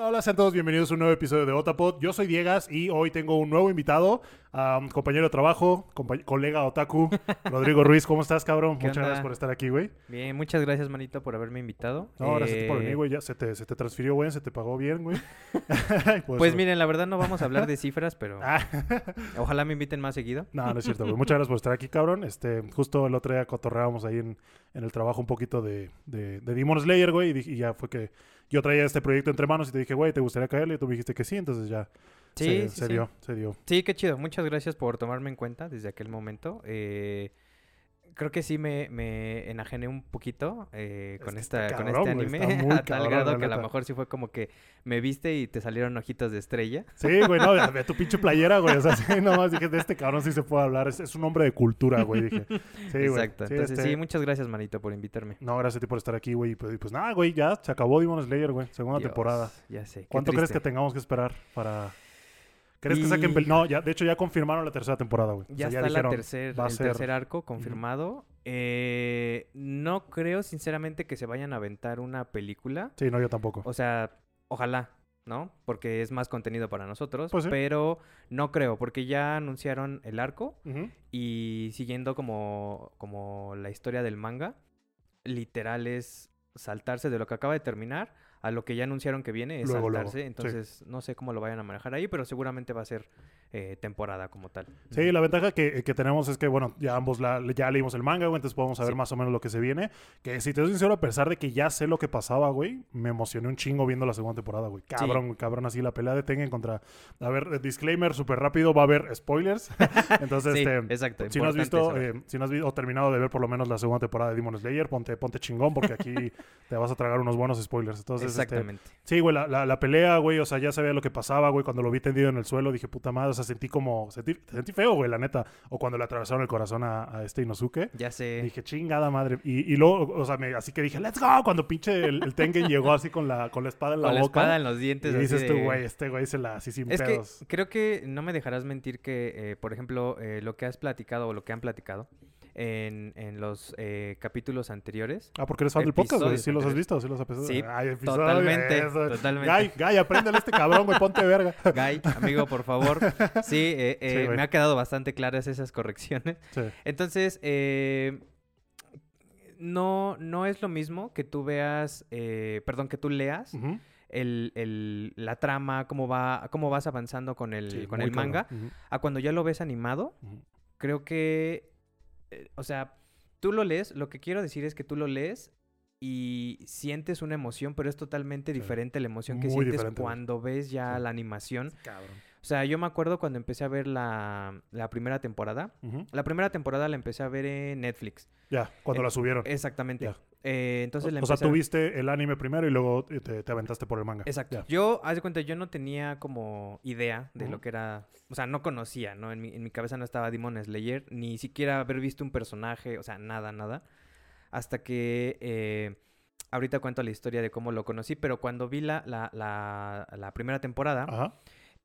Hola, hola, sean todos bienvenidos a un nuevo episodio de Otapod. Yo soy Diegas y hoy tengo un nuevo invitado, um, compañero de trabajo, compa- colega otaku, Rodrigo Ruiz. ¿Cómo estás, cabrón? ¿Qué Muchas onda? gracias por estar aquí, güey. Bien, muchas gracias, manito, por haberme invitado. No, gracias a ti por Eh, venir, güey. Ya se te, se te transfirió, güey. Se te pagó bien, güey. Pues miren, la verdad no vamos a hablar de cifras, pero Ah, ojalá me inviten más seguido. no, no es cierto, güey. Muchas gracias por estar aquí, cabrón. Este, justo el otro día cotorreábamos ahí en, en el trabajo un poquito de, de, de Demon Slayer, güey. Y, y ya fue que yo traía este proyecto entre manos y te dije, güey, ¿te gustaría caerle? Y tú me dijiste que sí, entonces ya Sí, se, sí, se sí. dio, se dio. Sí, qué chido. Muchas gracias por tomarme en cuenta desde aquel momento. Eh, creo que sí me, me enajené un poquito eh, con, esta, con este anime. muy a tal cabrón, grado que a lo mejor sí fue como que me viste y te salieron ojitos de estrella. Sí, güey, no, de, tu pinche playera, güey. O sea, sí, nomás dije, de este cabrón sí se puede hablar. Es, es un hombre de cultura, güey, dije. Sí. Exacto. Entonces, este- sí, muchas gracias, manito, por invitarme. No, gracias a ti por estar aquí, güey. Y pues, pues nada, güey, ya se acabó Demon Slayer, güey. Segunda Dios, temporada. Ya sé. qué ¿Cuánto crees que tengamos que esperar para... ¿Crees que saquen... No, ya, de hecho ya confirmaron la tercera temporada, güey. O Ya sea, está dijeron, la tercer, va a el ser- tercer arco confirmado. Eh, no creo, sinceramente, que se vayan a aventar una película. Sí, no, yo tampoco. O sea, ojalá, ¿no? Porque es más contenido para nosotros. Pues sí. Pero no creo, porque ya anunciaron el arco y siguiendo como, como la historia del manga, literal es saltarse de lo que acaba de terminar a lo que ya anunciaron que viene, es Luego, luego, saltarse. sí. Entonces, no sé cómo lo vayan a manejar ahí, pero seguramente va a ser eh, temporada como tal. Sí, la ventaja que, que tenemos es que, bueno, ya ambos la- ya leímos el manga, güey, entonces podemos saber Sí. más o menos lo que se viene. Que si te soy sincero, a pesar de que ya sé lo que pasaba, güey, me emocioné un chingo viendo la segunda temporada, güey. Cabrón, güey, cabrón, así la pelea de Tengen contra... A ver, eh, disclaimer súper rápido, va a haber spoilers. entonces, Sí, este... exacto. Si no has visto, eh, si no has visto o terminado de ver por lo menos la segunda temporada de Demon Slayer, ponte, ponte chingón porque aquí te vas a tragar unos buenos spoilers. Entonces, este, Exactamente. Sí, güey, la, la, la pelea, güey, o sea, ya sabía lo que pasaba, güey, cuando lo vi tendido en el suelo, dije, puta madre, o sea, sentí como, sentí, sentí feo, güey, la neta, o cuando le atravesaron el corazón a, a este Inosuke, Ya sé. dije, chingada madre, y, y luego, o sea, me- así que dije, let's go, cuando pinche el, el Tengen llegó así con la, con la espada en la con la boca, espada en los dientes. y dices tú, de- güey, este güey se la, así sin Es pedos. que creo que no me dejarás mentir que, eh, por ejemplo, eh, lo que has platicado o lo que han platicado en, en los eh, capítulos anteriores. Ah, porque eres fan del podcast, güey, sí los has visto, sí los has visto. Sí, Ay, totalmente, eso. totalmente. Guy, Guy, apréndele a este cabrón, güey, ponte verga. Guy, amigo, por favor. Sí, eh, eh, Sí, me ha quedado bastante claras esas correcciones. Sí. Entonces, eh, no, no es lo mismo que tú veas, eh, perdón, que tú leas el, el- la trama, cómo va, cómo vas avanzando con el, Sí, con el manga, a cuando ya lo ves animado. creo que, eh, o sea, tú lo lees, lo que quiero decir es que tú lo lees y sientes una emoción, pero es totalmente Sí. diferente la emoción que Muy sientes diferente, cuando ves ya Sí. la animación. Cabrón. O sea, yo me acuerdo cuando empecé a ver la, la primera temporada. La primera temporada la empecé a ver en Netflix. Ya, cuando Eh, la subieron. Exactamente. Ya. Eh, entonces o sea, empecé a- tú viste el anime primero y luego te, te aventaste por el manga. Exacto. Yo, haz de cuenta, yo no tenía como idea de lo que era. O sea, no conocía, ¿no? En mi, en mi cabeza no estaba Demon Slayer, ni siquiera haber visto un personaje, o sea, nada, nada. Hasta que. eh, ahorita cuento la historia de cómo lo conocí, pero cuando vi la, la, la, la primera temporada, Ajá.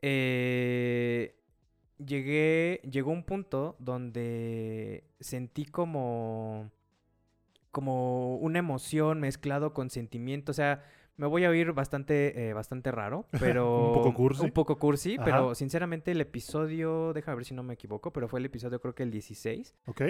eh, llegué. Llegó un punto donde sentí como. Como una emoción mezclado con sentimiento. O sea, me voy a oír bastante, eh, bastante raro, pero... Un poco cursi. Un poco cursi, Ajá. pero sinceramente el episodio, déjame ver si no me equivoco, pero fue el episodio creo que el 16, Ok.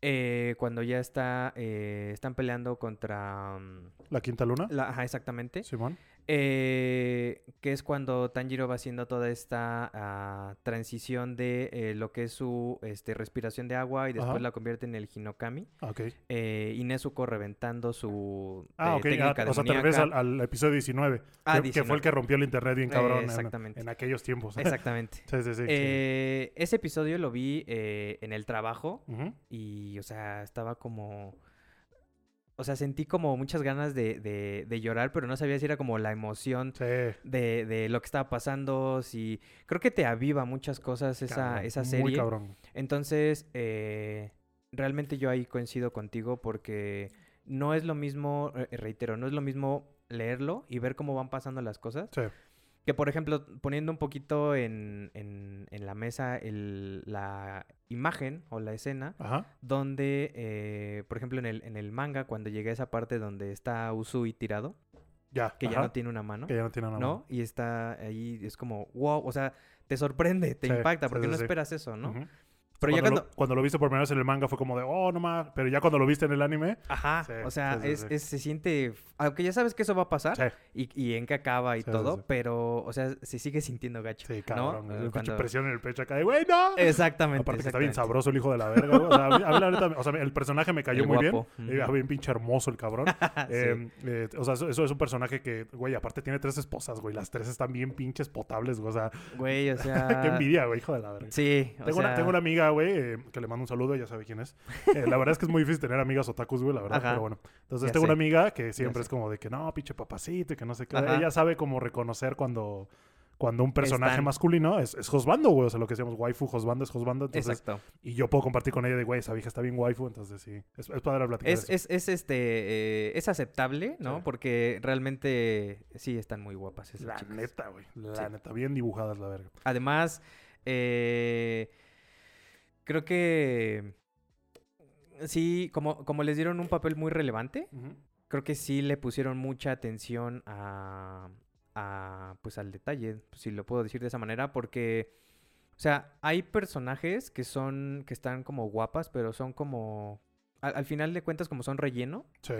eh, cuando ya está, eh, están peleando contra... mm, La quinta luna. La, ajá, exactamente. Simón. Eh, que es cuando Tanjiro va haciendo toda esta ah, transición de eh, lo que es su este, respiración de agua y después Ajá. la convierte en el Hinokami. Ah, Ok. Eh, y Nezuko reventando su Ah, eh, ok. técnica Ah, o sea, te refieres al, episodio 19. Ah, que, que fue el 19. que rompió el internet bien cabrón en- exactamente. En, aquellos tiempos. Exactamente. sí, sí, sí. Eh, ese episodio lo vi eh, en el trabajo y, o sea, estaba como... O sea, sentí como muchas ganas de, de- de llorar, pero no sabía si era como la emoción Sí. de, de lo que estaba pasando, si... Creo que te aviva muchas cosas esa, cabrón, esa Muy serie. cabrón. Entonces, eh, realmente yo ahí coincido contigo porque no es lo mismo, eh, reitero, no es lo mismo leerlo y ver cómo van pasando las cosas. Sí. Que, por ejemplo, poniendo un poquito en, en- en la mesa el- la imagen o la escena, Ajá. donde, eh, por ejemplo, en el, en el manga, cuando llegué a esa parte donde está Usui tirado, Ya. que ya no tiene una mano, Que ya no tiene nada. ¿no? Y está ahí, es como, wow, o sea, te sorprende, te Sí, impacta, porque sí, no esperas eso, ¿no? Pero ya cuando, cuando... lo, cuando lo viste por primera vez en el manga fue como de, oh, no más. Pero ya cuando lo viste en el anime, Ajá, Sí, o sea, sí, es, sí. es- se siente, aunque ya sabes que eso va a pasar y, y en qué acaba y todo, pero, o sea, se sigue sintiendo gacho. sí, ¿no? cabrón. Pinche cuando- presión en el pecho acá de, güey, no. Exactamente. Aparte que está bien sabroso el hijo de la verga. O sea, a mí, a mí la neta, o sea, el personaje me cayó El muy guapo. bien. Ujú. Eh, bien pinche hermoso el cabrón. Eh, eh, o sea, eso, eso es un personaje que, güey, aparte tiene tres esposas, güey. Las tres están bien pinches potables, güey. O sea, Güey, o sea... qué envidia, güey, hijo de la verga. Sí, o Tengo, una, sea, tengo una amiga, güey, eh, que le mando un saludo, ya sabe quién es. Eh, la verdad es que es muy difícil tener amigas otakus, güey, la verdad, Ajá. pero bueno. Entonces Ya tengo una amiga que siempre es como de que no, pinche papacito y que no sé qué. Ajá. Ella sabe como reconocer cuando, cuando un personaje Están. masculino es, es Josbando, güey. O sea, lo que decíamos waifu, Josbando es Josbando. Entonces, Exacto. y yo puedo compartir con ella de, güey, esa vieja está bien waifu, entonces sí. Es, es padre platicar Es, eso. es, es este, eh, es aceptable, ¿no? Sí. Porque realmente sí están muy guapas esas La chicas. neta, güey. La Sí. neta, bien dibujadas la verga. Además, eh, creo que sí, como, como les dieron un papel muy relevante, creo que sí le pusieron mucha atención a, a, pues al detalle, si lo puedo decir de esa manera, porque, o sea, hay personajes que son, que están como guapas, pero son como, al, al final de cuentas, como son relleno, Sí.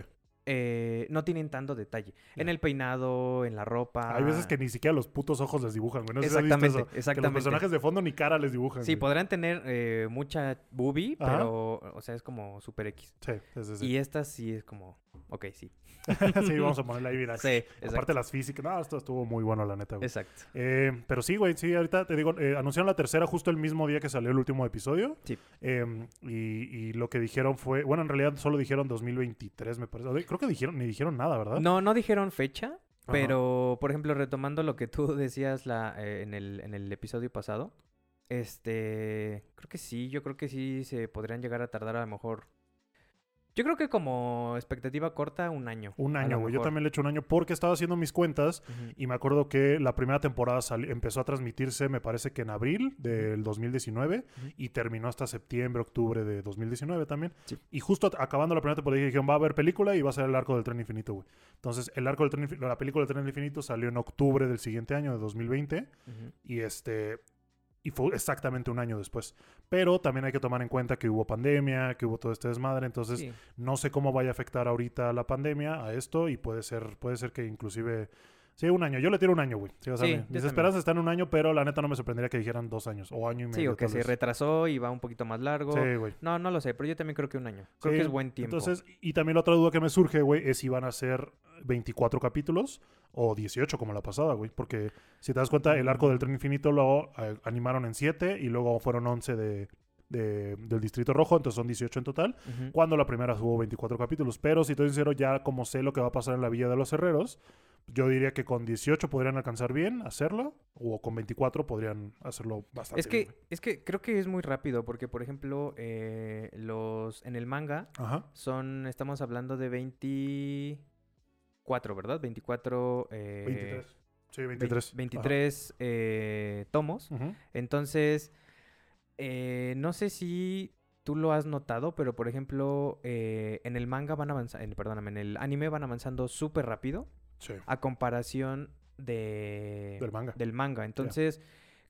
Eh, no tienen tanto detalle. En el peinado, en la ropa. Hay veces que ni siquiera los putos ojos les dibujan, güey. No sé si has visto. Exactamente. Que los exactamente. personajes de fondo ni cara les dibujan. Sí, güey. podrán tener eh, mucha boobie, Ajá. pero, o sea, es como super X. Sí, sí, sí. sí. Y esta sí es como, ok, sí. sí, vamos a ponerle ahí, mira. Sí, exacto. Aparte las físicas. No, esto estuvo muy bueno, la neta, güey. Exacto. Eh, pero sí, güey, sí, ahorita te digo, eh, anunciaron la tercera justo el mismo día que salió el último episodio. Sí. Eh, y, y lo que dijeron fue, bueno, en realidad solo dijeron 2023, me parece. Creo que dijeron, ni dijeron nada, ¿verdad? No, no dijeron fecha, Ajá. pero, por ejemplo, retomando lo que tú decías la, eh, en, el, en el episodio pasado, este, creo que sí, yo creo que sí se podrían llegar a tardar a lo mejor. Yo creo que como expectativa corta, un año. Un año, güey. Yo también le eché un año porque estaba haciendo mis cuentas y me acuerdo que la primera temporada empezó a transmitirse, me parece que en abril del 2019 Ujú. y terminó hasta septiembre, octubre de 2019 también. Sí. Y justo acabando la primera temporada dijeron, va a haber película y va a ser el arco del tren infinito, güey. Entonces, el arco del tren la película del tren infinito salió en octubre del siguiente año, de 2020, Ujú. y este... Y fue exactamente un año después. Pero también hay que tomar en cuenta que hubo pandemia, que hubo todo este desmadre. Entonces, Sí. no sé cómo vaya a afectar ahorita la pandemia a esto y puede ser, puede ser que inclusive... Sí, un año. Yo le tiro un año, güey. Sí, o sea, Sí, mis esperanzas están en un año, pero la neta no me sorprendería que dijeran dos años o año y medio. Sí, o que se retrasó y va un poquito más largo. Sí, güey. No, no lo sé, pero yo también creo que un año. Creo Sí, que es buen tiempo. Entonces, y también la otra duda que me surge, güey, es si van a ser 24 capítulos o 18 como la pasada, güey. Porque si te das cuenta, el arco del tren infinito lo eh, animaron en 7 y luego fueron 11 de, de- del Distrito Rojo, entonces son 18 en total. Cuando la primera hubo 24 capítulos. Pero si estoy sincero, ya como sé lo que va a pasar en la Villa de los Herreros, yo diría que con 18 podrían alcanzar bien hacerlo, o con 24 podrían hacerlo bastante Es bien, que, güey. es que creo que es muy rápido, porque por ejemplo, eh, los en el manga Ajá. son, estamos hablando de 24, ¿verdad? 24... eh, 23. Sí, vein- 23. Ajá. 23 eh, tomos. Entonces, eh, no sé si tú lo has notado, pero por ejemplo, eh, en el manga van avanzando, perdóname, en el anime van avanzando súper rápido Sí. a comparación de, Del manga. del manga. Entonces,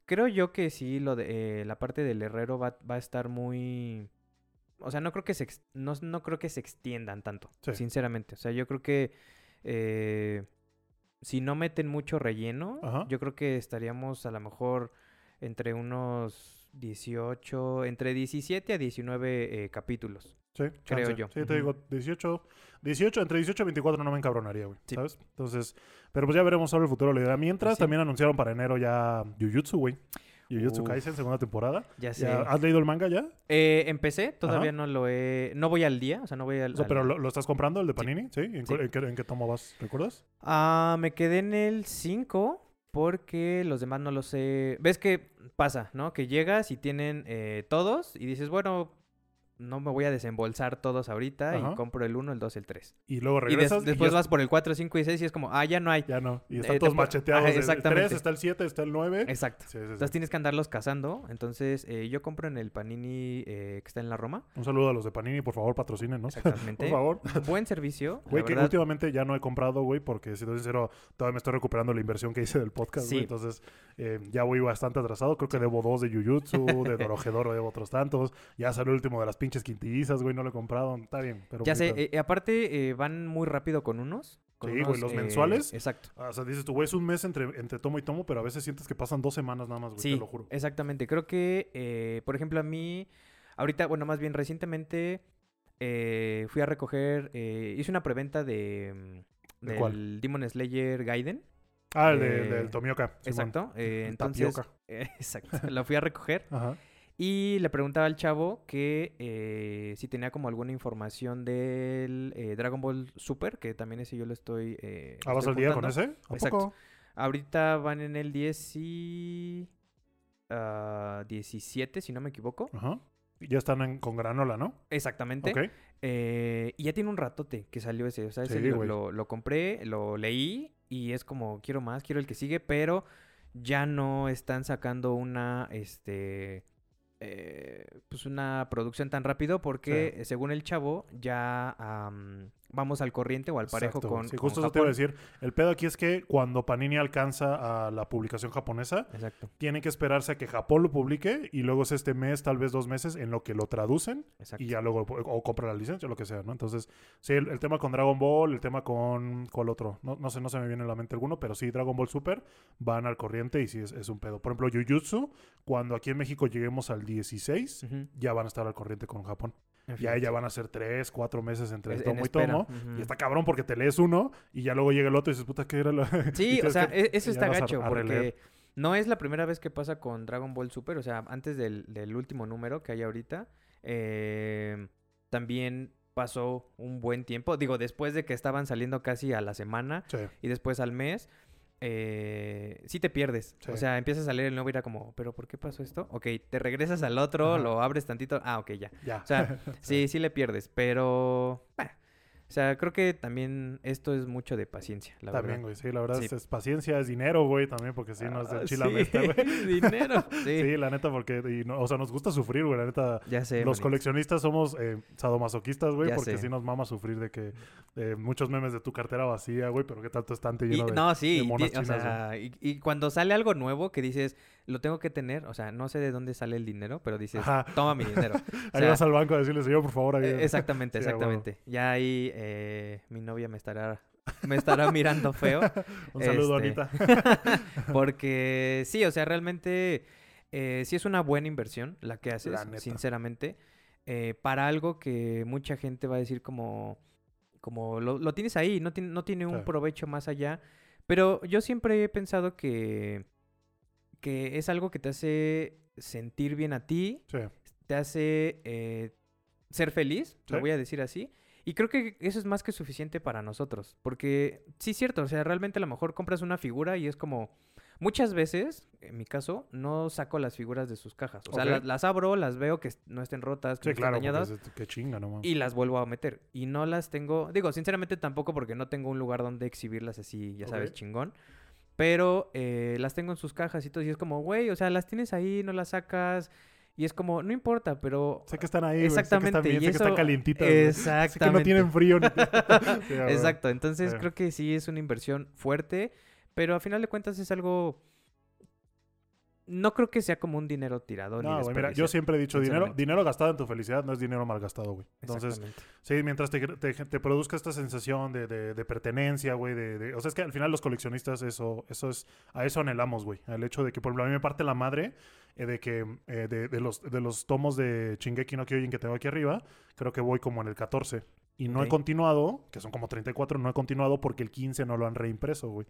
creo yo que sí, lo de, eh, la parte del herrero va, va a estar muy... O sea, no creo que se, ex- no, no creo que se extiendan tanto, Sí. sinceramente. O sea, yo creo que eh, si no meten mucho relleno, Ajá. yo creo que estaríamos a lo mejor entre unos 18, entre 17 a 19 eh, capítulos. Sí, Creo chance. yo. Sí, te digo, 18, 18, entre 18 y 24 no me encabronaría, güey, Sí. ¿sabes? Entonces, pero pues ya veremos sobre el futuro. La idea. Mientras, Pues sí. también anunciaron para enero ya Jujutsu, güey. Jujutsu. Kaisen, segunda temporada. Ya sé. Ya- ¿Has leído el manga ya? Eh, empecé, todavía Ajá. no lo he... No voy al día, o sea, no voy al... O sea, al- pero lo, lo estás comprando, el de. Panini, ¿sí? ¿En, Sí. cu- en qué, en qué tomo vas? ¿Recuerdas? Ah, me quedé en el 5 porque los demás no lo sé. ¿Ves qué pasa, no? Que llegas y tienen eh, todos y dices, bueno, no me voy a desembolsar todos ahorita Ajá. y compro el 1, el 2, el 3. Y luego Y des- regresas. y después ya- vas por el 4, 5 y 6 y es como, ah, ya no hay. Ya no. Y Eh, están todos macheteados. Ajá, El- El exactamente. 3, está el 7, está el 9. Exacto. Sí, sí, sí. Entonces tienes que andarlos cazando. Entonces eh, yo compro en el Panini eh, que está en la Roma. Un saludo a los de Panini, por favor, patrocinen, ¿no? Exactamente. por favor. Buen servicio. Güey, que verdad. últimamente ya no he comprado, güey, porque si te soy sincero, todavía me estoy recuperando la inversión que hice del podcast, güey. Entonces, ya voy bastante atrasado. Creo que debo dos de Jujutsu, de Dorohedoro debo otros tantos. Ya salió el último de las pinches quintillizas, güey, no lo he comprado. Está bien, pero... Ya sé, eh, aparte eh, van muy rápido con unos. con Sí, güey, los eh, mensuales. Exacto. Ah, O sea, dices tú, güey, es un mes entre, entre tomo y tomo, pero a veces sientes que pasan dos semanas nada más, güey, Sí, te lo juro. exactamente. Creo que, por ejemplo, a mí, ahorita, bueno, más bien recientemente, fui a recoger, hice una preventa de, mm, ¿De del cuál? Demon Slayer Gaiden. Ah, el de- del Tomioka. Simón. Exacto. entonces, tapioca. exacto. Lo fui a recoger Ajá. Y le preguntaba al chavo que eh, si tenía como alguna información del eh, Dragon Ball Super, que también ese yo lo estoy. eh, Ah, ¿vas estoy al día con ese? ¿A Exacto. poco? Ahorita van en el 10 y... ah, 17, si no me equivoco. Ajá. Ya están en- con granola, ¿no? Exactamente. Ok. Eh, y ya tiene un ratote que salió ese. O sea, ese Sí, lo- lo compré, lo leí y es como, quiero más, quiero el que sigue, pero ya no están sacando una, este, eh, pues una producción tan rápido porque eh, según el chavo ya vamos al corriente o al parejo Exacto, con, Sí, con justo eso te iba a decir. El pedo aquí es que cuando Panini alcanza a la publicación japonesa, Exacto, tienen que esperarse a que Japón lo publique y luego es este mes, tal vez dos meses, en lo que lo traducen exacto. y ya luego o compra la licencia o lo que sea, ¿no? Entonces, sí, el, el tema con Dragon Ball, el tema con ¿cuál otro? No, no sé, no se me viene a la mente alguno, pero sí, Dragon Ball Super van al corriente y sí es, es un pedo. Por ejemplo, Jujutsu, cuando aquí en México lleguemos al 16, Ujú. ya van a estar al corriente con Japón. Ya, ya van a ser tres, cuatro meses entre en tomo y tomo. Y está cabrón porque te lees uno y ya luego llega el otro y dices, puta, ¿qué era lo...? Sí, o sea, que- e- eso está a- gacho releer. porque no es la primera vez que pasa con Dragon Ball Super, o sea, antes del, del último número que hay ahorita, eh, también pasó un buen tiempo, digo, después de que estaban saliendo casi a la semana Sí. y después al mes, eh, sí te pierdes, Sí. o sea, empiezas a leer el nuevo y era como, pero ¿por qué pasó esto? Ok, te regresas al otro, Ajá. lo abres tantito, ah, ok, ya. Ya. O sea, sí, sí le pierdes, pero... bah, o sea, creo que también esto es mucho de paciencia, la También, verdad. güey. Sí, la verdad Sí. es, es paciencia, es dinero, güey, también, porque si no es Ah, de sí, chilamesta, güey. dinero. Sí, Sí, la neta, porque, y no- o sea, nos gusta sufrir, güey, la neta. ya sé. Los manito. coleccionistas somos eh, sadomasoquistas, güey, Ya porque sé. sí nos mama sufrir de que eh, muchos memes de tu cartera vacía, güey, pero qué tanto estante Y- lleno de, no, sí, de monas o chinas, güey. sea, y, y cuando sale algo nuevo que dices, lo tengo que tener, o sea, no sé de dónde sale el dinero, pero dices, Ajá. toma mi dinero. O Ahí sea, vas al banco a decirle, señor, por favor, eh, ayúdame". exactamente, Sí, exactamente. Ya ahí eh, mi novia me estará, me estará mirando feo. Un saludo, este, Anita. Porque sí, o sea, realmente eh, sí es una buena inversión la que haces, La sinceramente, eh, para algo que mucha gente va a decir como, como lo, lo tienes ahí, no tiene, no tiene un Sí. provecho más allá. Pero yo siempre he pensado que, que es algo que te hace sentir bien a ti, Sí. te hace eh, ser feliz, lo Sí. voy a decir así. Y creo que eso es más que suficiente para nosotros. Porque sí es cierto, o sea, realmente a lo mejor compras una figura y es como... Muchas veces, en mi caso, no saco las figuras de sus cajas. O sea, las abro, las veo que no estén rotas, que Sí, no estén claro, dañadas. es- qué chinga, no mames. Y las vuelvo a meter. Y no las tengo... Digo, sinceramente tampoco porque no tengo un lugar donde exhibirlas así, ya sabes, chingón. Pero eh, las tengo en sus cajas y todo. Y es como, güey, o sea, las tienes ahí, no las sacas. Y es como, no importa, pero... Sé que están ahí, güey, sé que están Exactamente, bien, y sé que están eso- calientitas, güey. Sé que Exactamente. no tienen frío. ni- Sí. Exacto, entonces creo que sí es una inversión fuerte, pero a final de cuentas es algo... No creo que sea como un dinero tirado. ni No, güey, mira, yo siempre he dicho, dinero, dinero gastado en tu felicidad no es dinero mal gastado, güey. Entonces, sí, mientras te, te, te produzca esta sensación de, de, de pertenencia, güey, de, de- O sea, es que al final los coleccionistas, eso, eso es... A eso anhelamos, güey. Al hecho de que, por ejemplo, a mí me parte la madre eh, de que eh, de, de los, de los tomos de Shingeki no Kyojin que tengo aquí arriba, creo que voy como en el 14. Y no he continuado, que son como 34, no he continuado porque el 15 no lo han reimpreso, güey.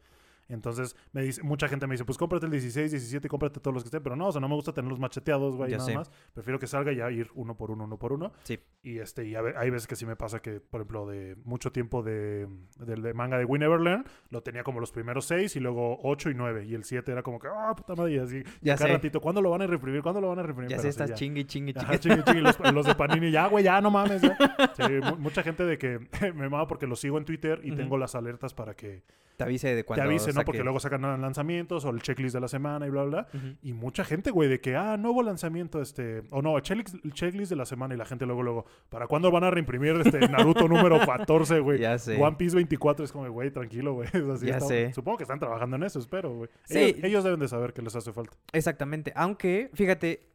Entonces, me dice, mucha gente me dice, pues cómprate el 16, 17, cómprate todos los que estén. Pero no, o sea, no me gusta tenerlos macheteados, güey, nada sé. más. Prefiero que salga y ya ir uno por uno, uno por uno. Sí. Y este, y hay veces que sí me pasa que, por ejemplo, de mucho tiempo de, del de manga de We Never Learn, lo tenía como los primeros seis y luego ocho y nueve. Y el siete era como que, ah, puta madre, y así. Ya cada sé. ratito, ¿cuándo lo van a reprimir? ¿Cuándo lo van a reprimir? Ya Pero sé, sí, estás ya. chingue, chingue, Ajá, chingue. chingue, chingue, los, los de Panini, ya, güey, ya, no mames. ya. Sí, mu- mucha gente de que me mama porque los sigo en Twitter y tengo las alertas para que Te avise de cuando te avise, ¿no? Porque luego sacan lanzamientos o el checklist de la semana y bla, bla, bla. Y mucha gente, güey, de que, ah, nuevo lanzamiento, este, o no, checklist, el checklist de la semana y la gente luego, luego, ¿para cuándo van a reimprimir este Naruto número 14, güey? Ya sé. One Piece 24 es como, güey, tranquilo, güey. así, Ya está- sé. Supongo que están trabajando en eso, espero, güey. Sí. Ellos, ellos deben de saber que les hace falta. Exactamente. Aunque, fíjate,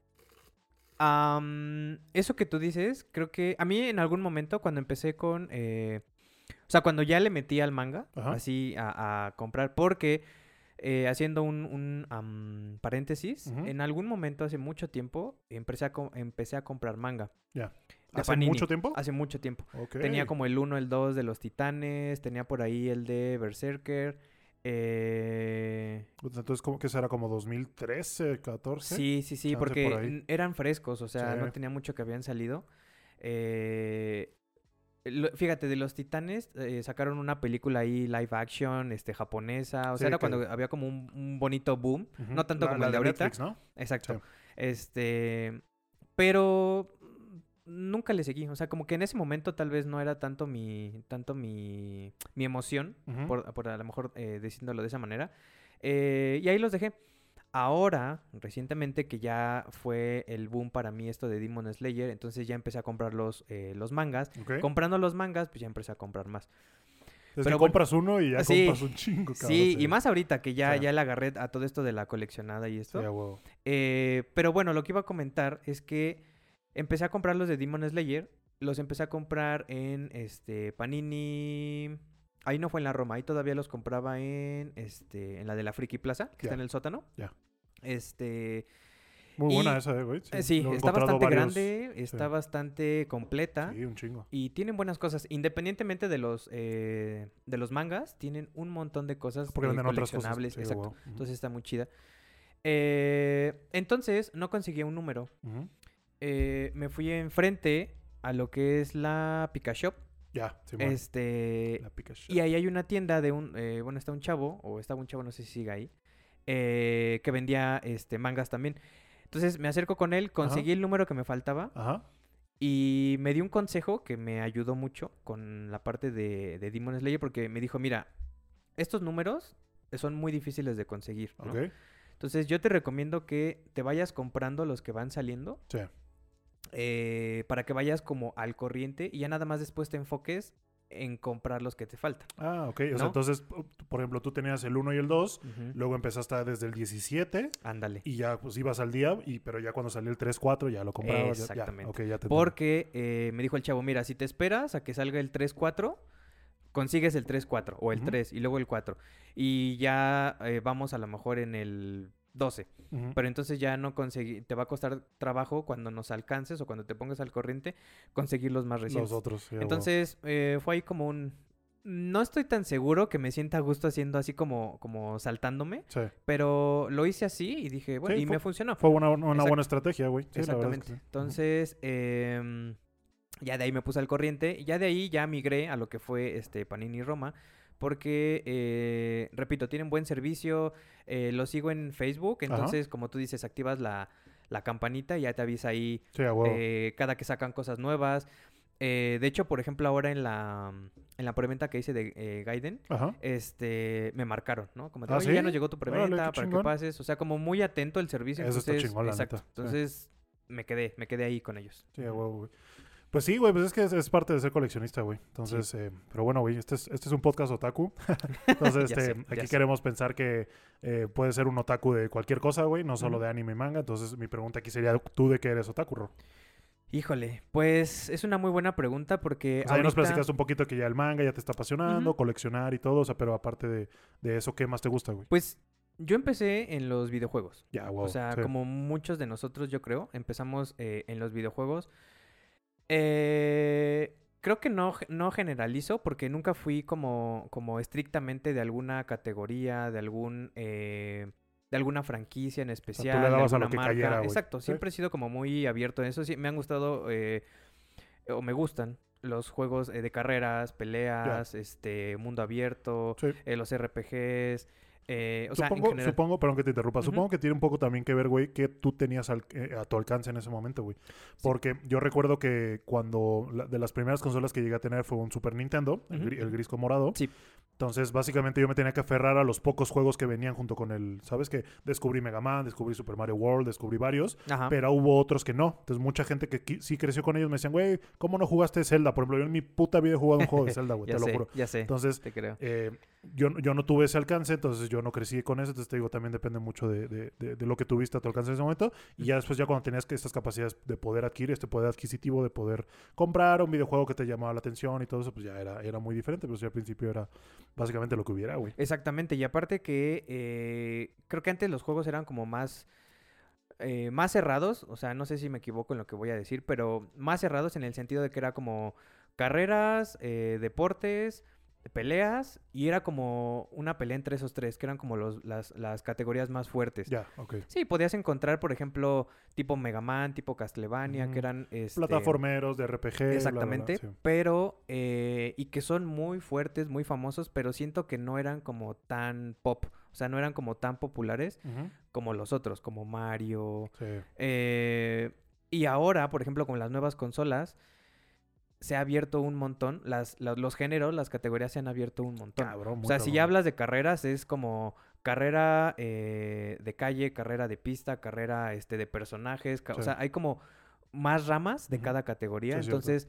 eso que tú dices, creo que a mí en algún momento cuando empecé con... eh, o sea, cuando ya le metí al manga, Ajá. así a, a comprar, porque eh, haciendo un, un, am, paréntesis, en algún momento hace mucho tiempo empecé a, empecé a comprar manga. Ya. ¿Hace Panini. mucho tiempo? Hace mucho tiempo. Tenía como el 1, el 2 de los Titanes, tenía por ahí el de Berserker. eh, Entonces, ¿cómo que será? ¿Como 2013, 14? Sí, sí, sí, porque por eran frescos, o sea, Sí. no tenía mucho que habían salido. Eh, lo- fíjate, de los Titanes eh, sacaron una película ahí live action, este, japonesa, o sea, era que- cuando había como un, un bonito boom, no tanto La- como la el de ahorita. Netflix, ¿no? exacto. Sí. Este, pero nunca le seguí, o sea, como que en ese momento tal vez no era tanto mi, tanto mi, mi emoción, por, por a lo mejor eh, diciéndolo de esa manera. Eh, y ahí los dejé. Ahora, recientemente que ya fue el boom para mí esto de Demon Slayer, entonces ya empecé a comprar los, eh, los mangas. Comprando los mangas, pues ya empecé a comprar más. Es pero que compras uno y ya sí, compras un chingo, cabrón. sí, y más ahorita que ya, ya le agarré a todo esto de la coleccionada y esto. Eh, pero bueno, lo que iba a comentar es que empecé a comprar los de Demon Slayer. Los empecé a comprar en este Panini. Ahí no fue en la Roma, ahí todavía los compraba en este en la de la Friki Plaza, que está en el sótano. Ya. Este, Muy Y- buena esa, eh, güey. eh, sí, Lo he está bastante varios- grande, está bastante completa Sí, un chingo. y tienen buenas cosas. Independientemente de los eh, de los mangas, tienen un montón de cosas Porque eh, venden otras cosas. coleccionables. Sí, a exacto. Entonces está muy chida. Eh, entonces, no conseguí un número. Eh, me fui enfrente a lo que es la Pika Shop. Ya, Simón. Este. La Pikachu. Y ahí hay una tienda de un. eh, bueno, está un chavo, o estaba un chavo, no sé si sigue ahí. Eh, que vendía este mangas también. Entonces me acerco con él, conseguí el número que me faltaba. Ajá. Y me dio un consejo que me ayudó mucho con la parte de, de Demon Slayer. Porque me dijo: Mira, estos números son muy difíciles de conseguir. Entonces yo te recomiendo que te vayas comprando los que van saliendo. Sí. eh, para que vayas como al corriente y ya nada más después te enfoques en comprar los que te faltan. Ah, ok. O sea, ¿No? entonces, p- por ejemplo, tú tenías el 1 y el 2, luego empezaste desde el 17 Ándale. y ya pues ibas al día, y pero ya cuando salió el 3, 4 ya lo comprabas. ya- ya. Exactamente. Ok, ya te Porque eh, me dijo el chavo, mira, si te esperas a que salga el 3-4, consigues el 3-4 o el Ujú. 3 y luego el 4. Y ya eh, vamos a lo mejor en el 12. entendí. Ujú. Pero entonces ya no conseguí, te va a costar trabajo cuando nos alcances o cuando te pongas al corriente conseguir los más recientes. Los otros. Entonces eh, fue ahí como un... No estoy tan seguro que me sienta a gusto haciendo así como, como saltándome, Sí. pero lo hice así y dije, bueno, Sí, y fue- me funcionó. Fue una, buena estrategia, güey. Sí, la verdad es Exactamente. que. Entonces, em, ya de ahí me puse al corriente. Ya de ahí ya migré a lo que fue este Panini Roma. Porque, eh, repito, tienen buen servicio. eh, lo sigo en Facebook. Ajá. Entonces, como tú dices, activas la, la campanita y ya te avisa ahí Sí, eh, cada que sacan cosas nuevas. Eh, de hecho, por ejemplo, ahora en la, en la preventa que hice de eh, Gaiden, Ajá. este, me marcaron, ¿no? Como de, ¿Ah, oye, ya nos llegó tu preventa para que pases. O sea, como muy atento el servicio. Eso está entonces, chingón, la exacto. neta, sí. Entonces, me quedé, me quedé ahí con ellos. Sí, huevo, güey. Pues sí, güey, pues es que es, es parte de ser coleccionista, güey. Entonces, eh, pero bueno, güey, este es, este es un podcast otaku. Entonces, este, sé, aquí sé. queremos pensar que eh, puede ser un otaku de cualquier cosa, güey, no solo de anime y manga. Entonces, mi pregunta aquí sería, ¿tú de qué eres otaku, Ro? Híjole, pues es una muy buena pregunta porque O sea, ya nos ahorita- platicaste un poquito que ya el manga ya te está apasionando, coleccionar y todo, o sea, pero aparte de, de eso, ¿qué más te gusta, güey? Pues yo empecé en los videojuegos. Ya, wow. o sea, sí. como muchos de nosotros, yo creo, empezamos eh, en los videojuegos. Eh, creo que no, no generalizo porque nunca fui como, como estrictamente de alguna categoría, de algún... eh, de alguna franquicia en especial, de dabas a lo alguna que marca. cayera. Exacto, siempre he sido como muy abierto en eso. Sí, me han gustado eh, o me gustan los juegos eh, de carreras, peleas, este mundo abierto, Sí. eh, los RPGs, eh, o sea, en supongo, general. supongo, perdón que te interrumpa, supongo que tiene un poco también que ver, güey, que tú tenías al- eh, a tu alcance en ese momento, güey. Porque yo recuerdo que cuando la- de las primeras consolas que llegué a tener fue un Super Nintendo, el, el gris con morado. Sí. Entonces, básicamente yo me tenía que aferrar a los pocos juegos que venían junto con el, ¿sabes? Que descubrí Mega Man, descubrí Super Mario World, descubrí varios, Ajá. pero hubo otros que no. Entonces, mucha gente que sí creció con ellos me decían, güey, ¿cómo no jugaste Zelda? Por ejemplo, yo en mi puta vida he jugado un juego de Zelda, güey, te sé, lo juro. ya sé, Entonces, te creo. eh, yo, yo no tuve ese alcance, entonces yo no crecí con eso. Entonces te digo, también depende mucho de, de- de- de lo que tuviste a tu alcance en ese momento. Y ya después, ya cuando tenías que estas capacidades de poder adquirir, este poder adquisitivo, de poder comprar un videojuego que te llamaba la atención y todo eso, pues ya era, era muy diferente. Pero sí, al principio era básicamente lo que hubiera, güey. Exactamente, y aparte que eh, creo que antes los juegos eran como más, eh, más cerrados, o sea, no sé si me equivoco en lo que voy a decir, pero más cerrados en el sentido de que era como carreras, eh, deportes, peleas, y era como una pelea entre esos tres, que eran como los, las, las categorías más fuertes. Ya, ok. Sí, podías encontrar, por ejemplo, tipo Mega Man, tipo Castlevania, que eran... Este, Plataformeros de RPG. bla, bla, bla, Exactamente, sí. pero eh, y que son muy fuertes, muy famosos, pero siento que no eran como tan pop, o sea, no eran como tan populares como los otros, como Mario. sí. eh, y ahora, por ejemplo, con las nuevas consolas, se ha abierto un montón, las, la- los géneros, las categorías se han abierto un montón. Cabrón, o sea, si ya hablas de carreras, es como carrera eh, de calle, carrera de pista, carrera este, de personajes. ca- O sea, hay como más ramas de cada categoría. Sí. Entonces,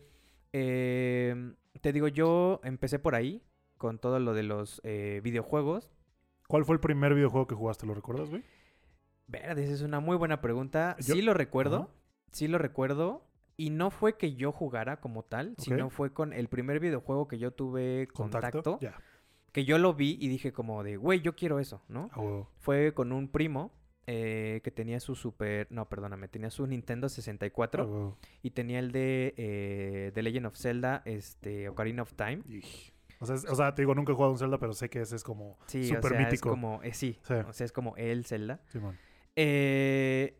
eh, te digo, yo empecé por ahí, con todo lo de los eh, videojuegos. ¿Cuál fue el primer videojuego que jugaste? ¿Lo recuerdas, güey? Verde, esa es una muy buena pregunta. Yo- Sí lo recuerdo, sí lo recuerdo. Y no fue que yo jugara como tal, sino fue con el primer videojuego que yo tuve contacto, que yo lo vi y dije como de, güey, yo quiero eso, ¿no? A huevo. Fue con un primo eh, que tenía su super, no, perdóname, tenía su Nintendo 64 A huevo. y tenía el de eh, The Legend of Zelda, este, Ocarina of Time. O sea, es- o sea, te digo, nunca he jugado un Zelda, pero sé que ese es como Sí, súper o sea, es mítico. como, eh, sí, Sí. o sea, es como el Zelda. Simón. Eh,